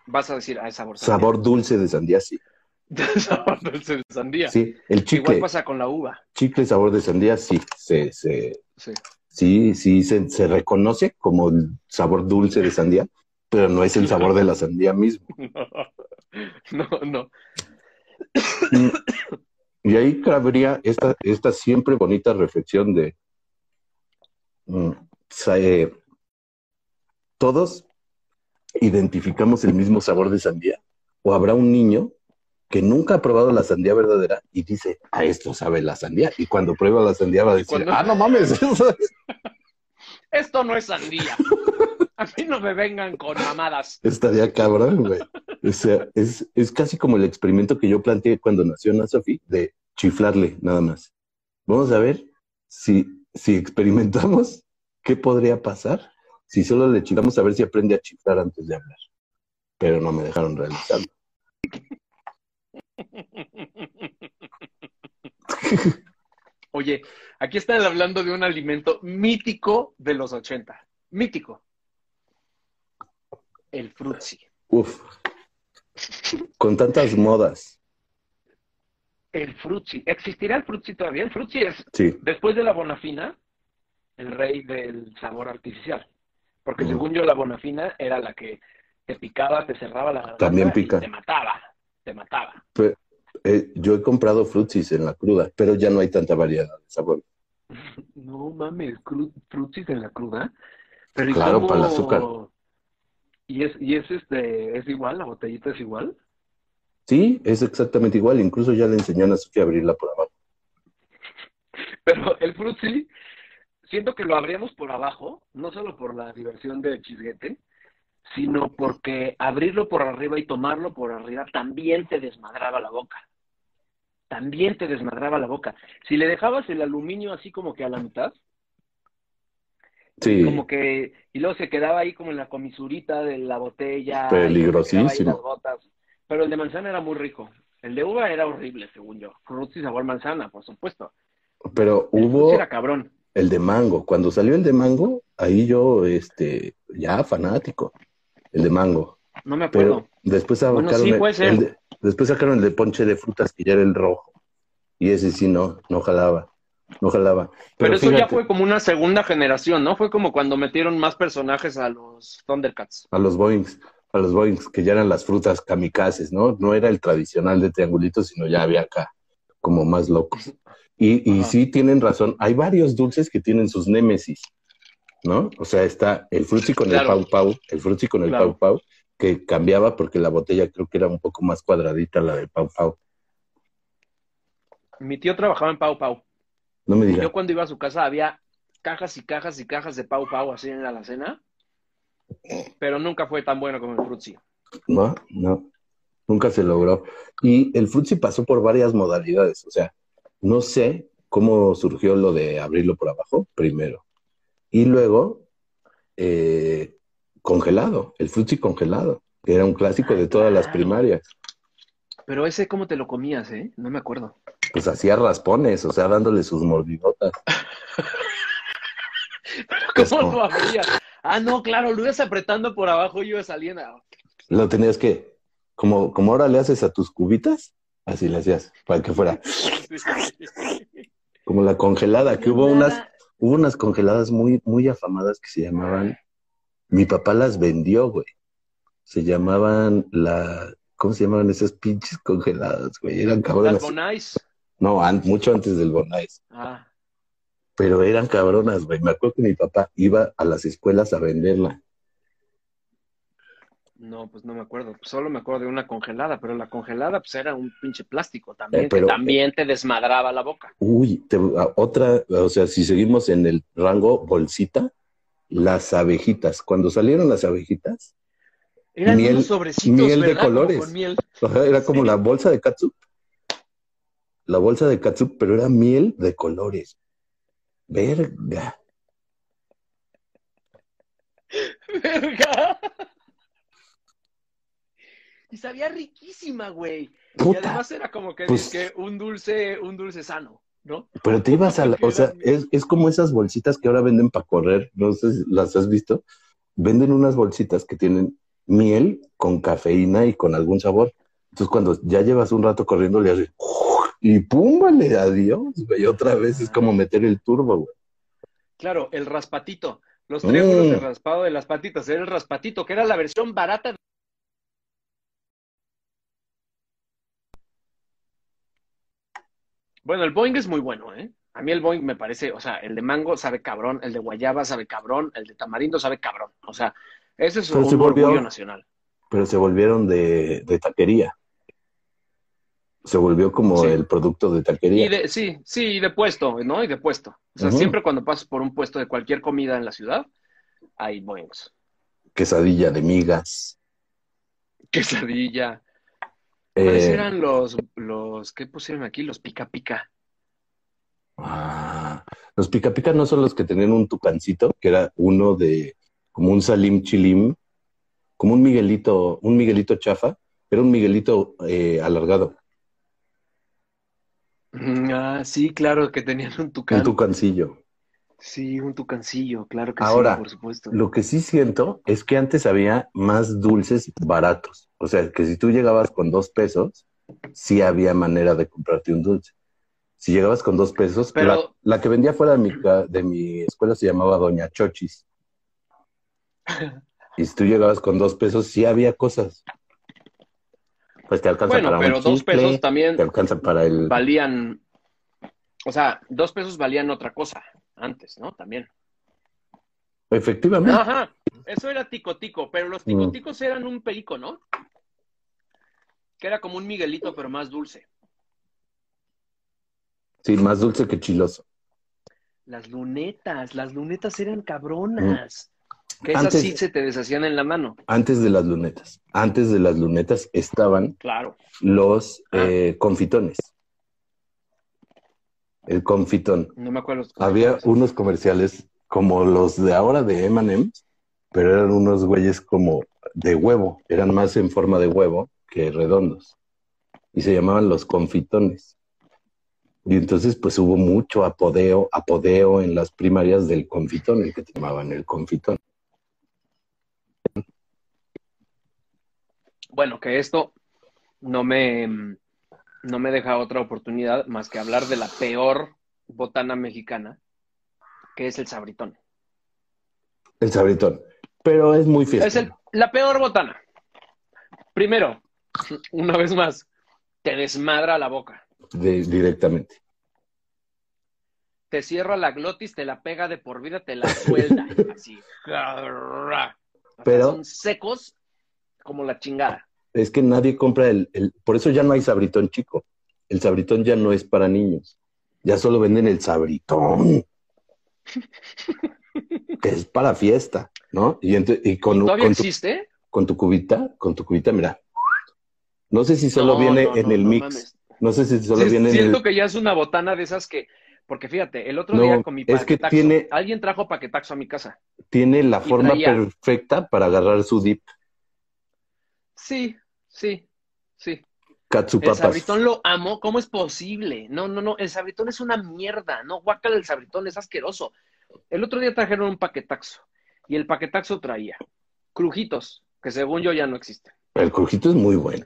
vas a decir, ah, es sabor sandía. Sabor dulce de sandía, sí. sabor dulce de sandía. Sí, el Igual chicle, pasa con la uva. chicle sabor de sandía, sí, se, se, Sí. sí, sí, se, se reconoce como el sabor dulce de sandía, pero no es el sabor de la sandía mismo. No, no. Mm. Y ahí cabría esta, esta siempre bonita reflexión de mm, eh, todos identificamos el mismo sabor de sandía. O habrá un niño que nunca ha probado la sandía verdadera y dice, a esto sabe la sandía. Y cuando prueba la sandía va a decir, Cuando- ah, no mames, eso es- Esto no es sandía. A mí no me vengan con mamadas. estaría cabrón, güey. O sea, es, es casi como el experimento que yo planteé cuando nació Ana Sofi de chiflarle nada más. Vamos a ver si, si experimentamos qué podría pasar si solo le chiflamos a ver si aprende a chiflar antes de hablar. Pero no me dejaron realizarlo. Oye, aquí están hablando de un alimento mítico de los 80. Mítico. El frutzi. Uf. Con tantas modas. El frutzi. ¿Existirá el frutzi todavía? El frutzi es, Sí. después de la bonafina, el rey del sabor artificial. Porque Mm. según yo, la bonafina era la que te picaba, te cerraba la garganta También y pica. te mataba. Te mataba. Eh, yo he comprado frutsis en la cruda, pero ya no hay tanta variedad de sabor. No mames, frutsis en la cruda. Pero ¿y Claro, cómo- para el azúcar. ¿Y es, y es este, es igual? ¿La botellita es igual? Sí, es exactamente igual. Incluso ya le enseñó a Sofía a abrirla por abajo. Pero el frutzi, siento que lo abríamos por abajo, no solo por la diversión del chisguete, sino porque abrirlo por arriba y tomarlo por arriba también te desmadraba la boca. También te desmadraba la boca. Si le dejabas el aluminio así como que a la mitad, Sí, Como que, y luego se quedaba ahí como en la comisurita de la botella. y Peligrosísimo. las gotas. Pero el de manzana era muy rico. El de uva era horrible, según yo. Frutti sabor manzana, por supuesto. pero El hubo era cabrón. El de mango. Cuando salió el de mango, ahí yo, este, ya fanático. El de mango. No me acuerdo. Pero después sacaron, Bueno, sí, el- puede ser. el de, después sacaron el de ponche de frutas que ya era el rojo. Y ese sí no, no jalaba. No jalaba. Pero, eso ya fue como una segunda generación, ¿no? Fue como cuando metieron más personajes a los Thundercats. A los Boeings, a los Boeings, que ya eran las frutas kamikazes, ¿no? No era el tradicional de triangulitos, sino ya había acá, como más locos. Y, y sí tienen razón, hay varios dulces que tienen sus némesis, ¿no? O sea, está el frutzi con Claro. el pau pau, el frutzi con el Claro. pau pau, que cambiaba porque la botella creo que era un poco más cuadradita la del pau pau. Mi tío trabajaba en Pau Pau. No me digas. yo cuando iba a su casa había cajas y cajas y cajas de Pau Pau así en la alacena. Pero nunca fue tan bueno como el Fruitsy. No, no, nunca se logró. Y el frutzi pasó por varias modalidades, o sea, no sé cómo surgió lo de abrirlo por abajo, primero. Y luego, eh, congelado, el frutzi congelado, que era un clásico de todas las Claro. primarias. Pero ese, ¿cómo te lo comías, eh? No me acuerdo. Pues hacía raspones, o sea, dándole sus mordidotas. Pues ¿Cómo lo abrías? Ah, no, claro, lo ibas apretando por abajo y iba saliendo. Lo tenías que, como, como ahora le haces a tus cubitas, así le hacías, para que fuera como la congelada, que hubo unas, Hubo unas congeladas muy, muy afamadas que se llamaban, mi papá las vendió, güey. Se llamaban la, ¿cómo se llamaban esas pinches congeladas, güey? Eran Las cabronas. Bonais. No, an- mucho antes del Bonais. Ah, Pero eran cabronas, güey. Me acuerdo que mi papá iba a las escuelas a venderla. No, pues no me acuerdo. Solo me acuerdo de una congelada, pero la congelada pues era un pinche plástico también, Eh, pero- que también te desmadraba la boca. Uy, te- a- otra, o sea, si seguimos en el rango bolsita, las abejitas. Cuando salieron las abejitas, Eran Miel- unos sobrecitos, miel de ¿verdad? Como colores. miel. Era como Sí. la bolsa de catsup. La bolsa de catsup, pero era miel de colores. Verga. Verga. Y sabía riquísima, güey. Y Puta. además era como que, Pues- un dulce, un dulce sano, ¿no? Pero te ibas a la, o sea, es, es como esas bolsitas que ahora venden para correr, no sé si las has visto. Venden unas bolsitas que tienen miel con cafeína y con algún sabor. Entonces, cuando ya llevas un rato corriendo, le haces y pum, vale, adiós, güey. Otra vez es como meter el turbo, güey. Claro, el raspatito. Los triángulos Mm. de raspado de las patitas. Era el raspatito, que era la versión barata. Bueno, el Boeing es muy bueno, ¿eh? A mí el Boeing me parece, o sea, el de mango sabe cabrón, el de guayaba sabe cabrón, el de tamarindo sabe cabrón. O sea, ese es Pero un se volvió- orgullo nacional. Pero se volvieron de, de taquería. Se volvió como Sí. el producto de taquería. Y de, sí, sí, y de puesto, ¿no? Y de puesto. O sea, siempre cuando pasas por un puesto de cualquier comida en la ciudad, hay Boeings. Quesadilla de migas. Quesadilla. ¿Cuáles Eh, eran los, los, qué pusieron aquí? Los pica pica. ah, los pica pica no son los que tenían un tucancito, que era uno de como un salim chilim, como un miguelito, un miguelito chafa, era un miguelito eh, alargado, Mm, Ah, sí, claro, que tenían un tucán. un tucancillo. Sí, un tucancillo, claro que Ahora, sí, por supuesto. Lo que sí siento es que antes había más dulces baratos. O sea, que si tú llegabas con dos pesos, sí había manera de comprarte un dulce. Si llegabas con dos pesos, Pero- la, la que vendía fuera de mi, de mi escuela se llamaba Doña Chochis. Y si tú llegabas con dos pesos, sí había cosas. Pues te alcanza Bueno, para pero un dos chicle, pesos también te alcanza para el... valían, o sea, dos pesos valían otra cosa antes, ¿no? También. Efectivamente. Ajá, eso era tico tico, pero los Mm. ticoticos eran un perico, ¿no? Que era como un Miguelito, pero más dulce. Sí, más dulce que chiloso. Las lunetas, las lunetas eran cabronas. Que esas Mm. Antes- sí se te deshacían en la mano. Antes de las lunetas. Antes de las lunetas estaban Claro. los Ah. eh, confitones. El confitón. No me acuerdo. Había unos comerciales como los de ahora de M&M's, pero eran unos güeyes como de huevo, eran más en forma de huevo que redondos. Y se llamaban los confitones. Y entonces pues hubo mucho apodeo, apodeo en las primarias del confitón, el que te llamaban el confitón. Bueno, que esto no me, no me deja otra oportunidad más que hablar de la peor botana mexicana, que es el sabritón. El sabritón. Pero es muy fiesta. Es el- la peor botana. Primero, una vez más, te desmadra la boca. de- directamente. Te cierra la glotis, te la pega de por vida, te la suelta. así. Pero- son secos como la chingada. Es que nadie compra el, el- Por eso ya no hay sabritón chico. El sabritón ya no es para niños. Ya solo venden el sabritón. que es para fiesta, ¿no? Y, y con, ¿Todavía con tu, existe? con tu cubita, con tu cubita, mira. No sé si solo No, viene no, en no, el mix. mames. No sé si solo Sí, viene en siento el. que ya es una botana de esas que, porque fíjate, el otro día con mi es que paquetaxo, tiene- alguien trajo paquetaxo a mi casa. Tiene la forma traía- perfecta para agarrar su dip. Sí, sí, sí. Katsu El sabritón lo amo, ¿cómo es posible? No, no, no, el sabritón es una mierda, no, guácala el sabritón, es asqueroso. El otro día trajeron un paquetaxo y el paquetaxo traía crujitos, que según yo ya no existen. El crujito es muy bueno.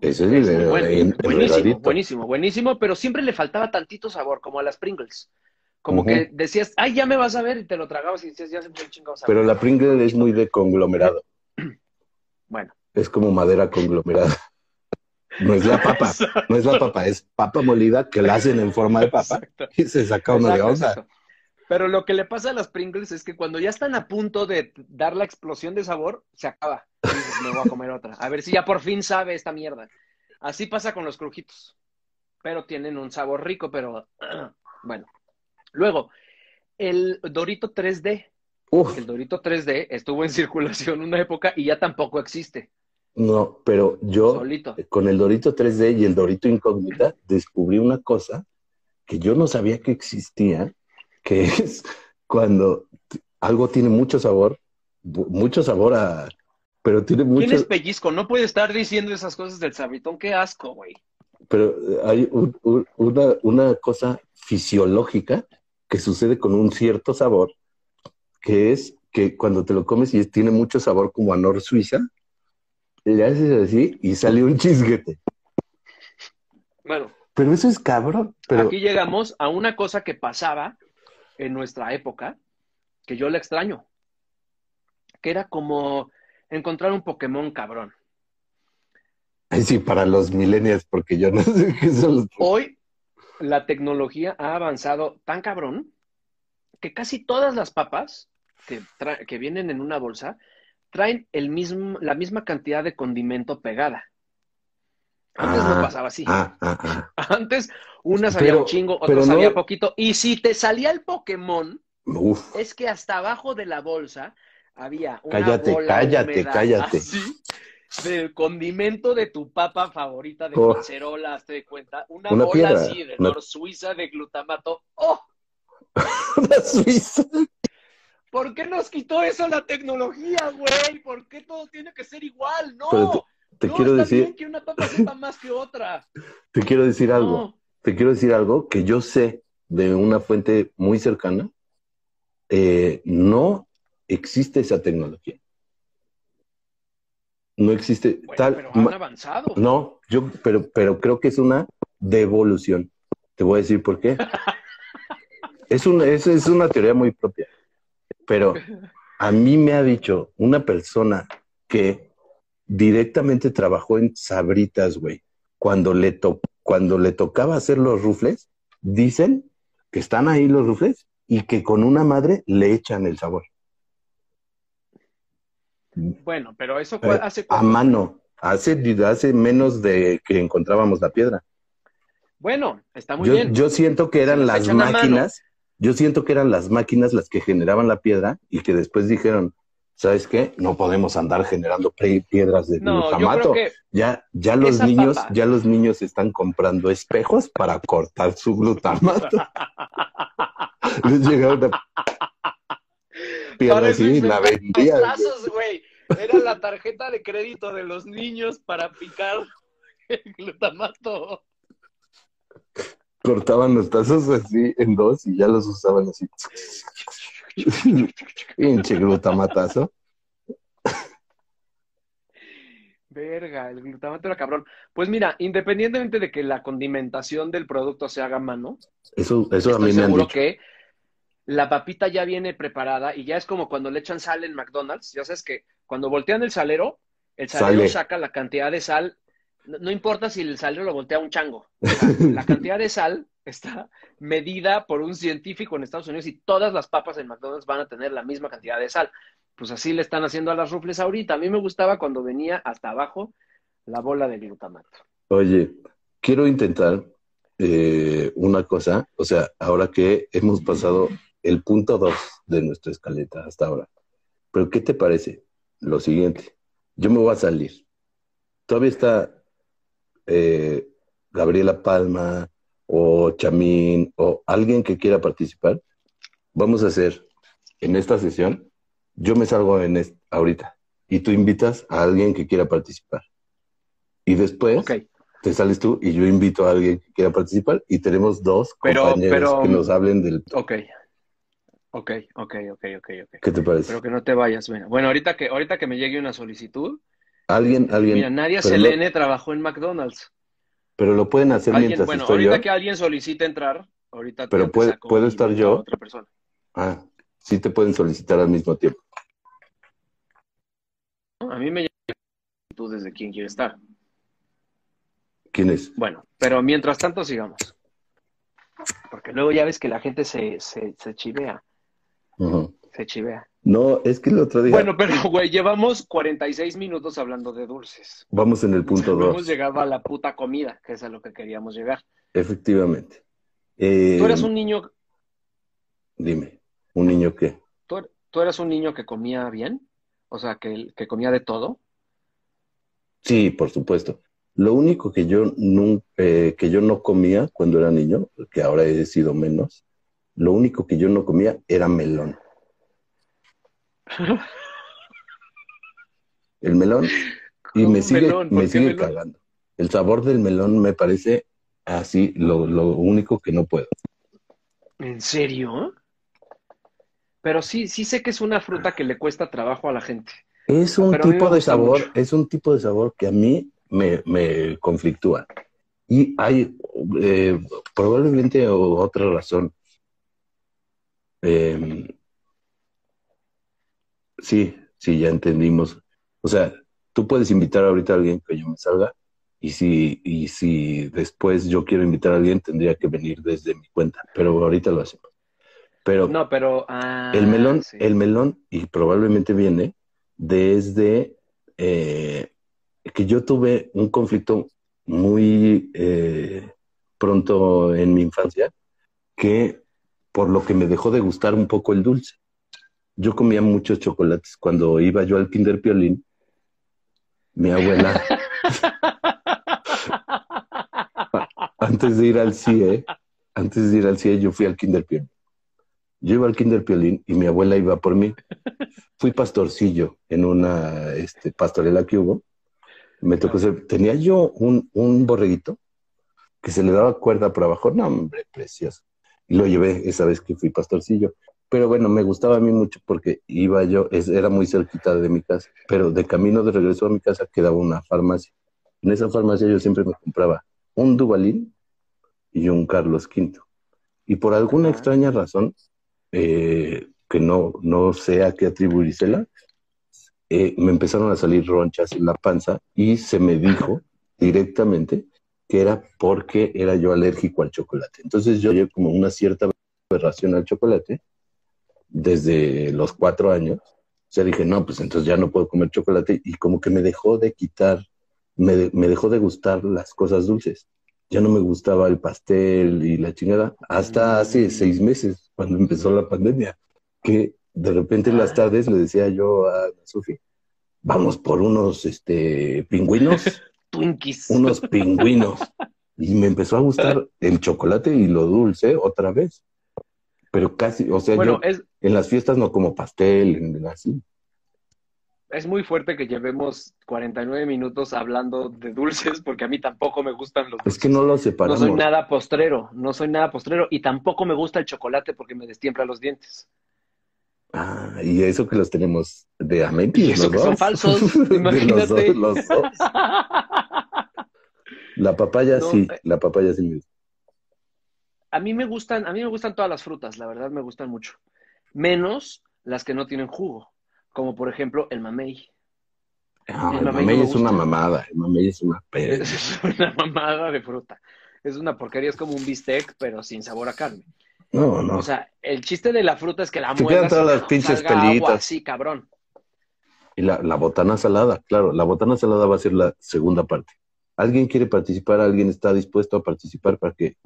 Ese es, Es el, bueno, el- buenísimo, buenísimo, buenísimo, pero siempre le faltaba tantito sabor, como a las Pringles. Como que decías, ay, ya me vas a ver, y te lo tragabas y decías, ya se me fue el chingado sabor. Pero la Pringle es muy de conglomerado. Bueno. Es como madera conglomerada. No es la papa, no es la papa, es papa molida que la hacen en forma de papa Exacto. y se saca uno de Exacto, onda. exacto. Pero lo que le pasa a las Pringles es que cuando ya están a punto de dar la explosión de sabor, se acaba. Y dices, me voy a comer otra. A ver si ya por fin sabe esta mierda. Así pasa con los crujitos. Pero tienen un sabor rico, pero bueno. Luego, el Dorito 3D. Uf, El Dorito 3D estuvo en circulación una época y ya tampoco existe. No, pero yo Solito. con el Dorito 3D y el Dorito Incógnita descubrí una cosa que yo no sabía que existía, que es cuando algo tiene mucho sabor, mucho sabor a... Pero tiene mucho... ¿Quién es pellizco? No puede estar diciendo esas cosas del sabritón. Qué asco, güey. pero hay un- un- una, una cosa fisiológica que sucede con un cierto sabor, que es que cuando te lo comes y tiene mucho sabor como a Nor Suiza, le haces así y sale un chisguete. Bueno, Pero eso es cabrón. Pero Aquí llegamos a una cosa que pasaba en nuestra época, que yo le extraño, que era como encontrar un Pokémon cabrón. Ay, sí, para los millennials, porque yo no sé qué son los. Hoy la tecnología ha avanzado tan cabrón que casi todas las papas que, que vienen en una bolsa traen el mismo, la misma cantidad de condimento pegada. Antes no Ah, pasaba así. Ah, ah. Antes una salía Pero- un chingo, otra no- salía poquito. Y si te salía el Pokémon, Uf, es que hasta abajo de la bolsa había una Cállate, bola cállate, húmeda cállate. así, del condimento de tu papa favorita de Oh. cacerola, hazte de cuenta, una, Una bola piedra, así de una- Suiza de glutamato. ¡Oh! una suiza. ¿Por qué nos quitó eso la tecnología, güey? ¿Por qué todo tiene que ser igual? No. Pero Te no, quiero está decir, bien que una papa sepa más que otra. te quiero decir algo. Te quiero decir algo que yo sé de una fuente muy cercana. Eh, no existe esa tecnología. No existe Bueno, tal. pero han avanzado. no, yo, pero, pero creo que es una devolución. Te voy a decir por qué. Es una, es, es una teoría muy propia. Pero a mí me ha dicho una persona que directamente trabajó en Sabritas, güey, cuando le, to- cuando le tocaba hacer los rufles, dicen que están ahí los rufles y que con una madre le echan el sabor. Bueno, pero eso Eh, hace A mano, hace, hace menos de que encontrábamos la piedra. Bueno, está muy Yo, bien. yo siento que eran las máquinas, yo siento que eran las máquinas las que generaban la piedra y que después dijeron, ¿sabes qué? No podemos andar generando piedras de no, glutamato. Ya, ya los niños, papa. ya los niños están comprando espejos para cortar su glutamato. Les llegaron a- pierna Para eso así y la vendía. güey. tazos, güey. Era la tarjeta de crédito de los niños para picar el glutamato. Cortaban los tazos así en dos y ya los usaban así. Pinche glutamatazo. Verga, el glutamato era cabrón. Pues mira, independientemente de que la condimentación del producto se haga a mano, Eso, eso a estoy mí me han seguro dicho. que la papita ya viene preparada y ya es como cuando le echan sal en McDonald's. Ya sabes que cuando voltean el salero, el salero Sale. saca la cantidad de sal. No, no importa si el salero lo voltea un chango. O sea, la cantidad de sal está medida por un científico en Estados Unidos y todas las papas en McDonald's van a tener la misma cantidad de sal. Pues así le están haciendo a las rufles ahorita. A mí me gustaba cuando venía hasta abajo la bola de glutamato. Oye, quiero intentar eh, una cosa, o sea, ahora que hemos pasado el punto 2 de nuestra escaleta hasta ahora. Pero, ¿qué te parece? Lo siguiente, yo me voy a salir. Todavía está eh, Gabriela Palma o Chamín o alguien que quiera participar. Vamos a hacer en esta sesión, yo me salgo en ahorita y tú invitas a alguien que quiera participar. Y después Ok, te sales tú y yo invito a alguien que quiera participar y tenemos dos Pero- compañeros pero- que nos hablen del... ok. Ok, ok, ok, ok, ok. ¿Qué te parece? Pero que no te vayas, mira. Bueno, ahorita que, ahorita que me llegue una solicitud, Alguien, alguien, mira, Nadia Selene trabajó en McDonald's. pero lo pueden hacer Alguien, mientras bueno, estoy ahorita yo. que alguien solicite entrar, ahorita Pero te puede- ¿puedo estar yo? otra persona. Ah, sí te pueden solicitar al mismo tiempo. A mí me tú desde quién quiere estar. ¿Quién es? Bueno, pero mientras tanto sigamos. Porque luego ya ves que la gente se, se, se chivea, se chivea. No, es que el otro día Bueno, pero güey, llevamos 46 minutos hablando de dulces. vamos en el punto No hemos 2. llegado a la puta comida, que es a lo que queríamos llegar. Efectivamente. Eh, Tú eras un niño, Dime, ¿un niño qué? tú, tú eras un niño que comía bien, o sea, que, que comía de todo. Sí, por supuesto. Lo único que yo, nun- eh, que yo no comía cuando era niño, que ahora he sido menos, lo único que yo no comía era melón. El melón, y ¿Cómo me sigue, me sigue melón? cagando. El sabor del melón me parece así, lo, lo único que no puedo. ¿En serio? Pero sí, sí sé que es una fruta que le cuesta trabajo a la gente. Es un Pero tipo de sabor, mucho. es un tipo de sabor que a mí me, me conflictúa. Y hay eh, probablemente otra razón. Eh, sí, sí, ya entendimos. O sea, tú puedes invitar ahorita a alguien que yo me salga y si, y si después yo quiero invitar a alguien tendría que venir desde mi cuenta, pero ahorita lo hacemos. Pero No, pero... ah, el melón, sí. el melón, y probablemente viene desde eh, que yo tuve un conflicto muy eh, pronto en mi infancia, que por lo que me dejó de gustar un poco el dulce. Yo comía muchos chocolates. Cuando iba yo al Kinder Piolín, mi abuela, antes de ir al CIE, antes de ir al CIE, yo fui al Kinder Piolín. Yo iba al Kinder Piolín y mi abuela iba por mí. Fui pastorcillo en una este, pastorela que hubo. Me tocó ser, tenía yo un, un borreguito que se le daba cuerda por abajo. No, hombre, precioso. Y lo llevé esa vez que fui pastorcillo. Pero bueno, me gustaba a mí mucho porque iba yo, es- era muy cerquita de mi casa, pero de camino de regreso a mi casa quedaba una farmacia. En esa farmacia yo siempre me compraba un Dubalín y un Carlos V. Y por alguna Ajá. extraña razón, eh, que no, no sé a qué atribuírsela, eh, me empezaron a salir ronchas en la panza y se me dijo directamente que era porque era yo alérgico al chocolate. Entonces yo llevo como una cierta aberración al chocolate desde los cuatro años. O sea, dije, no, pues entonces ya no puedo comer chocolate y como que me dejó de quitar, me, de- me dejó de gustar las cosas dulces. Ya no me gustaba el pastel y la chingada hasta hace Mm. seis meses, cuando empezó la pandemia, que de repente en las Ah. tardes le decía yo a Sofi, vamos por unos este, pingüinos Twinkies. unos pingüinos. Y me empezó a gustar el chocolate y lo dulce otra vez. Pero casi, o sea, Bueno, yo es, en las fiestas no como pastel, en- así. es muy fuerte que llevemos 49 minutos hablando de dulces porque a mí tampoco me gustan los Es dulces. que no lo No separamos. soy nada postrero, no soy nada postrero y tampoco me gusta el chocolate porque me destiempla los dientes. Ah, y eso que los tenemos de a Y mentiras, eso los que son dos. falsos, De los imagínate. dos, los dos. La papaya No, sí, eh. la papaya sí. A mí me gustan, a mí me gustan todas las frutas, la verdad me gustan mucho. Menos las que no tienen jugo, como por ejemplo el mamey. Ah, el el mamey mamey no me es una mamada, el mamey es una pereza. Es una mamada de fruta. Es una porquería, es como un bistec, pero sin sabor a carne. No, no. O sea, el chiste de la fruta es que la muerdas todas las pinches pelitas. así, cabrón. Y la, la botana salada, claro, la botana salada va a ser la segunda parte. ¿Alguien quiere participar? ¿Alguien está dispuesto a participar para que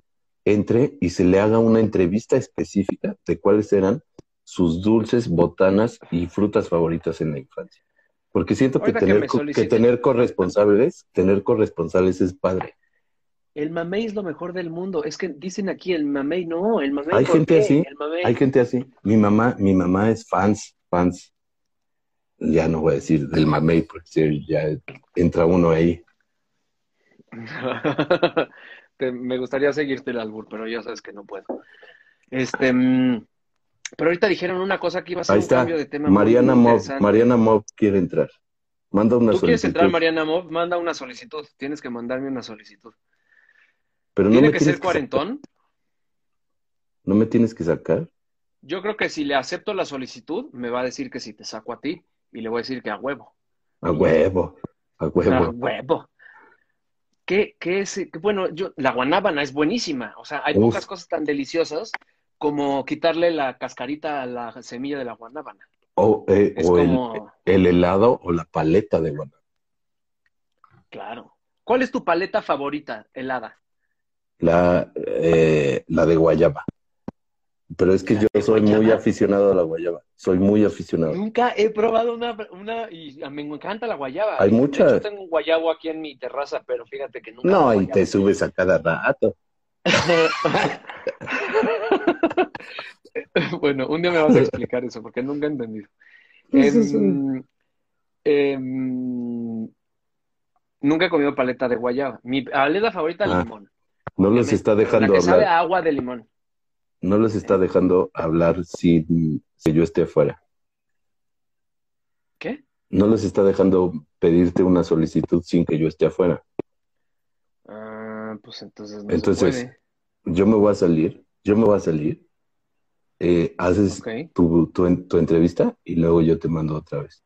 entre y se le haga una entrevista específica de cuáles eran sus dulces, botanas y frutas favoritas en la infancia? Porque siento que Ahorita tener, que tener corresponsables, tener corresponsales es padre. El mamey es lo mejor del mundo. Es que dicen aquí el mamey, no, el mamey. Hay ¿por gente qué? así. Hay gente así. Mi mamá, mi mamá es fans, fans. Ya no voy a decir del mamey, porque ya entra uno ahí. Te- me gustaría seguirte el albur, pero ya sabes que no puedo. Este, mm, pero ahorita dijeron una cosa que iba a ser Ahí un está. cambio de tema muy Mariana Mob, interesante. Mariana Mob quiere entrar. Manda una ¿Tú quieres solicitud. entrar, Mariana Mob? Manda una solicitud. Tienes que mandarme una solicitud. Pero no ¿Tiene me que ser cuarentón? No me tienes que sacar. Yo creo que si le acepto la solicitud, me va a decir que si te saco a ti y le voy a decir que a huevo. A huevo, a A huevo. ¿Qué, qué es? qué- bueno, yo, la guanábana es buenísima. O sea, hay Uf. pocas cosas tan deliciosas como quitarle la cascarita a la semilla de la guanábana. O, eh, el- el, helado o la paleta de guanábana. claro. ¿Cuál es tu paleta favorita helada? La, eh, la de guayaba. Pero es que yo soy muy aficionado a la guayaba. Soy muy aficionado. Nunca he probado una, una y me encanta la guayaba. Hay muchas. hecho, tengo un guayabo aquí en mi terraza, pero fíjate que nunca. No, y te subes a cada rato. bueno, un día me vas a explicar eso, porque nunca he entendido. Pues es Em, em, nunca he comido paleta de guayaba. Mi paleta favorita, Ah, limón. No los está dejando La que sabe hablar. a agua de limón. No los está dejando hablar sin si yo esté afuera. ¿Qué? No les está dejando pedirte una solicitud sin que yo esté afuera. Ah, pues entonces no Entonces, se puede. Yo me voy a salir, yo me voy a salir, eh, haces tu, tu, tu entrevista y luego yo te mando otra vez.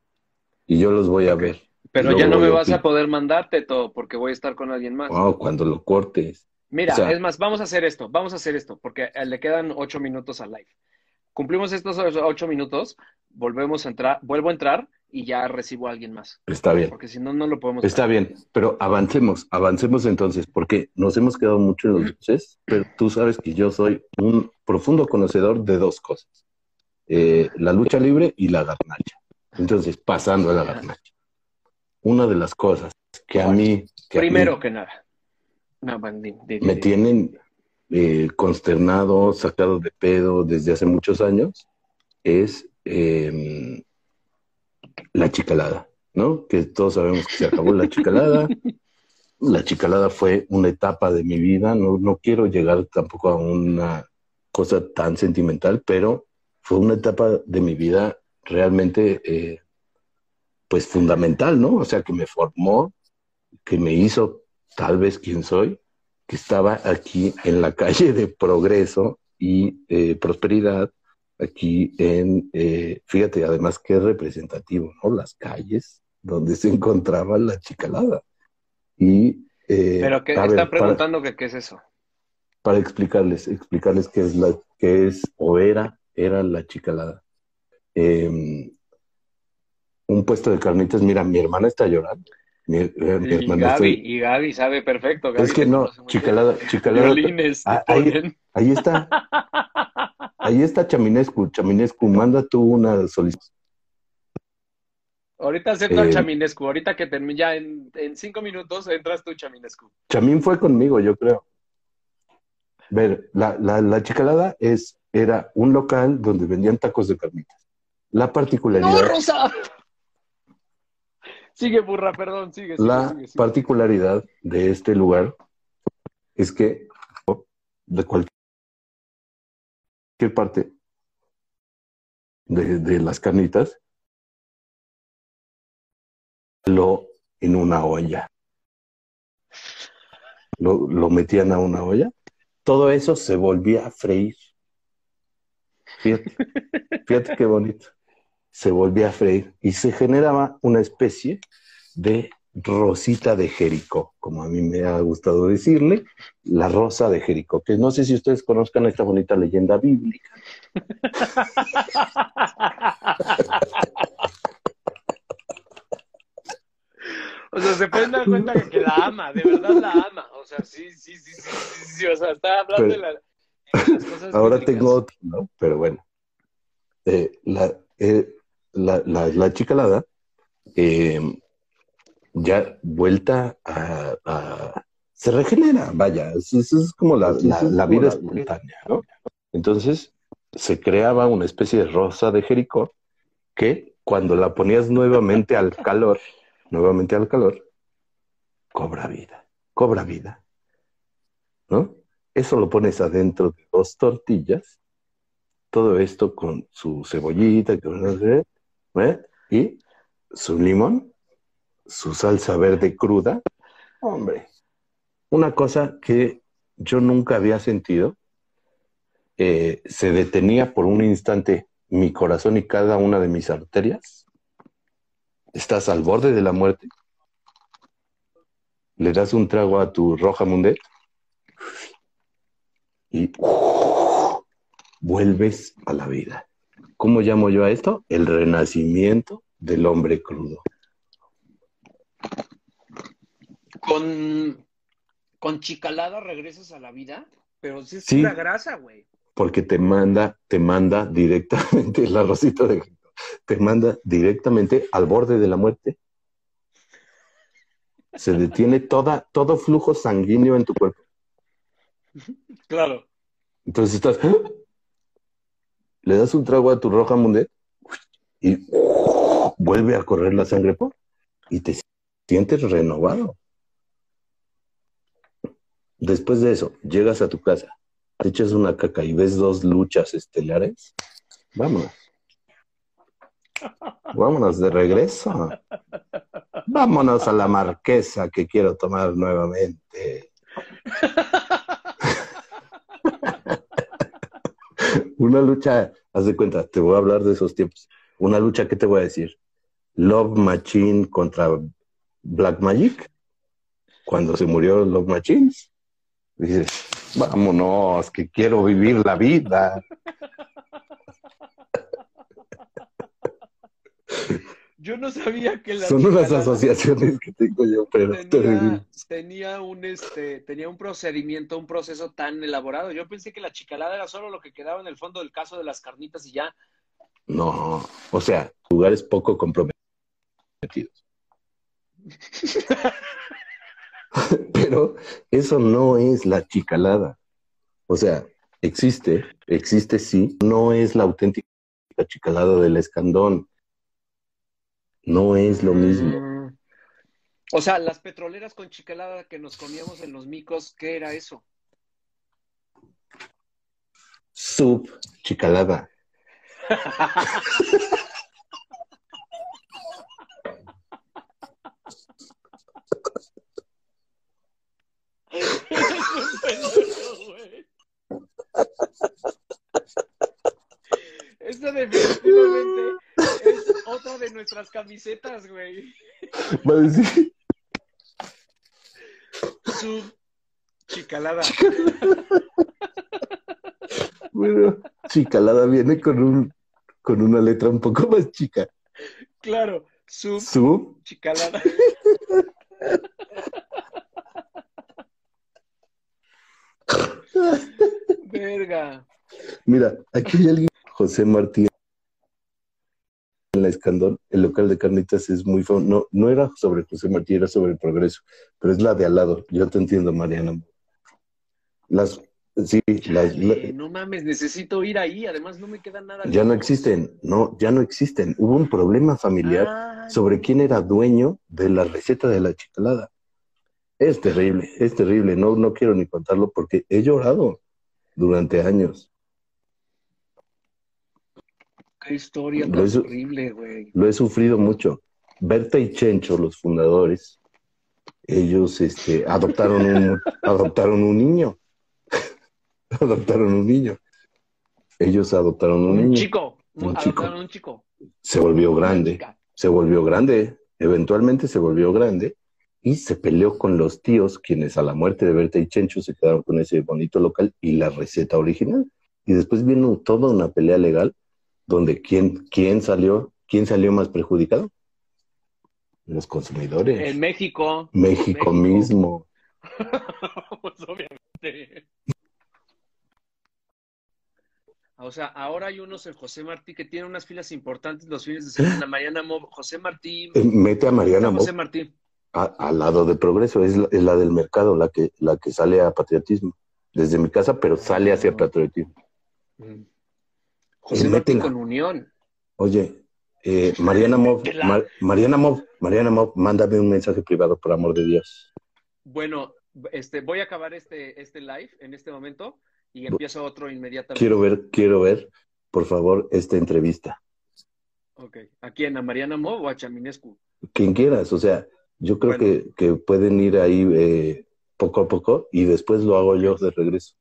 Y yo los voy a ver. Pero ya no me vas a poder mandarte todo porque voy a estar con alguien más. Wow, cuando lo cortes. Mira, O sea- es más, vamos a hacer esto, vamos a hacer esto, porque eh, le quedan ocho minutos al live. Cumplimos estos ocho minutos, volvemos a entrar, vuelvo a entrar y ya recibo a alguien más, Está bien, porque si no, no lo podemos está bien, pero avancemos, avancemos entonces, porque nos hemos quedado mucho en los dulces, pero tú sabes que yo soy un profundo conocedor de dos cosas, eh, la lucha libre y la garnacha. Entonces, pasando a la garnacha. Una de las cosas que a mí... que a mí- Primero que nada. Me tienen eh, consternado, sacado de pedo desde hace muchos años, es eh, la chicalada, ¿no? Que todos sabemos que se acabó la chicalada. La chicalada fue una etapa de mi vida, no, no quiero llegar tampoco a una cosa tan sentimental, pero fue una etapa de mi vida realmente, eh, pues fundamental, ¿no? O sea, que me formó, que me hizo tal vez quien soy, que estaba aquí en la calle de Progreso y eh, Prosperidad, aquí en, eh, fíjate, además que es representativo, ¿no? Las calles donde se encontraba la chicalada. Y, eh, Pero que ver, están para- preguntando que qué es eso. para explicarles, explicarles qué es la, qué es o era, era la chicalada. Eh, un puesto de carnitas, mira, mi hermana está llorando. Mi, eh, mi Y Gaby, y Gaby sabe perfecto. Gaby Es que no, chicalada, chicalada, Ah, ahí- está, ahí está Chaminescu, Chaminescu, manda tú una solicitud. Ahorita acepto al Eh, Chaminescu. Ahorita que termine, ya en, en cinco minutos entras tú, Chaminescu. Chamín fue conmigo, yo creo. ver, la, la, la chicalada es, era un local donde vendían tacos de carnitas. La particularidad. ¡No, Rosa! Sigue, burra, perdón, sigue. sigue La sigue, sigue. particularidad de este lugar es que de cualquier parte de, de las carnitas lo en una olla. Lo, lo metían a una olla. Todo eso se volvía a freír. Fíjate, fíjate qué bonito. Se volvía a freír y se generaba una especie de rosita de Jericó, como a mí me ha gustado decirle, la rosa de Jericó, que no sé si ustedes conozcan esta bonita leyenda bíblica. O sea, se pueden dar cuenta que, que la ama, de verdad la ama. O sea, sí, sí, sí, sí, sí, sí, o sea, está hablando de, la- de las cosas Ahora bíblicas. tengo otro, ¿no? Pero bueno. Eh, la, eh, la, la, la chicalada, eh, ya vuelta a, a- Se regenera, vaya. Es, es- como la, la- la vida espontánea, ¿no? Entonces, se creaba una especie de rosa de Jericó que cuando la ponías nuevamente al calor, nuevamente al calor, cobra vida, cobra vida, ¿no? Eso lo pones adentro de dos tortillas, todo esto con su cebollita, que ¿eh? y su limón, su salsa verde cruda. Hombre, una cosa que yo nunca había sentido, eh, se detenía por un instante mi corazón y cada una de mis arterias. Estás al borde de la muerte. Le das un trago a tu roja mundet y vuelves a la vida. ¿Cómo llamo yo a esto? El renacimiento del hombre crudo. Con, con chicalada regresas a la vida, pero sí es Sí. pura grasa, güey. Porque te manda, te manda directamente la rosita de te manda directamente al borde de la muerte. Se detiene toda, todo flujo sanguíneo en tu cuerpo. Claro. Entonces estás, ¡ah! Le das un trago a tu roja mundet y vuelve a correr la sangre por y te sientes renovado. Después de eso, llegas a tu casa, te echas una caca y ves dos luchas estelares. Vámonos. Vámonos de regreso. Vámonos a la marquesa que quiero tomar nuevamente. Una lucha, haz de cuenta, te voy a hablar de esos tiempos. Una lucha, ¿qué te voy a decir? Love Machine contra Black Magic. Cuando se murió Love Machines. Dices, vámonos, que quiero vivir la vida. Yo no sabía que la Son unas asociaciones que tengo yo, pero tenía, terrible. tenía un este tenía un procedimiento, un proceso tan elaborado. Yo pensé que la chicalada era solo lo que quedaba en el fondo del caso de las carnitas y ya. No, o sea, lugares poco comprometidos. Pero eso no es la chicalada. O sea, existe, existe sí, no es la auténtica chicalada del escandón. No es lo mismo. Mm. O sea, las petroleras con chicalada que nos comíamos en los micos, ¿qué era eso? Sub chicalada. Definitivamente otra de nuestras camisetas, güey. Va a decir, Su chicalada. bueno, chicalada viene con un con una letra un poco más chica. Claro, su Sub chicalada. Verga. Mira, aquí hay alguien, José Martín, en la Escandón, el local de carnitas es muy famoso. No, no era sobre José Martín, era sobre el progreso, pero es la de al lado. Yo te entiendo, Mariana. Las Sí, las- la- Chale, no mames, necesito ir ahí. Además, no me queda nada. ya no existen, no, ya no existen. Hubo un problema familiar Ah, sobre quién era dueño de la receta de la chicalada. Es terrible, es terrible. No, no quiero ni contarlo porque he llorado durante años. Qué historia tan horrible, güey. Lo he sufrido mucho. Berta y Chencho, los fundadores, ellos este, adoptaron, un, adoptaron un niño. adoptaron un niño. Ellos adoptaron un Un niño. chico. Un chico. un chico. Se volvió grande. se volvió grande, eventualmente se volvió grande y se peleó con los tíos, quienes a la muerte de Berta y Chencho se quedaron con ese bonito local y la receta original. Y después vino toda una pelea legal donde quién, quién salió, quién salió más perjudicado. Los consumidores. En México. México, México. mismo. pues obviamente. O sea, ahora hay unos en José Martí que tienen unas filas importantes los fines de semana. Mariana Mob, José Martí. Eh, Mete a Mariana Mo José Martí. a- al lado de Progreso, es la, es la del mercado, la que, la que sale a patriotismo. Desde mi casa, pero sale hacia patriotismo. Mm. José Eh, Martí métela. con Unión. Oye, eh, Mariana Mar- Mariana Mov, Mariana Mov, mándame un mensaje privado, por amor de Dios. Bueno, este, voy a acabar este, este live en este momento y empiezo otro inmediatamente. Quiero ver, quiero ver, por favor, esta entrevista. Ok. ¿A quién? ¿A Mariana Mo o a Chaminescu? Quien quieras, o sea, yo creo Bueno. que, que pueden ir ahí eh, poco a poco y después lo hago yo de regreso.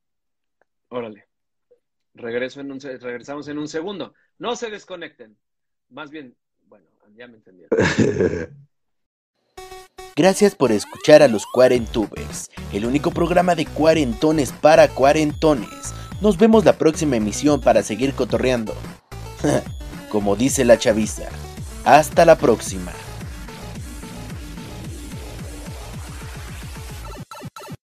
Órale. Regreso en un, regresamos en un segundo. No se desconecten. Más bien, bueno, ya me entendieron. Gracias por escuchar a los Cuarentubers, el único programa de cuarentones para cuarentones. Nos vemos la próxima emisión para seguir cotorreando. Como dice la chaviza. Hasta la próxima.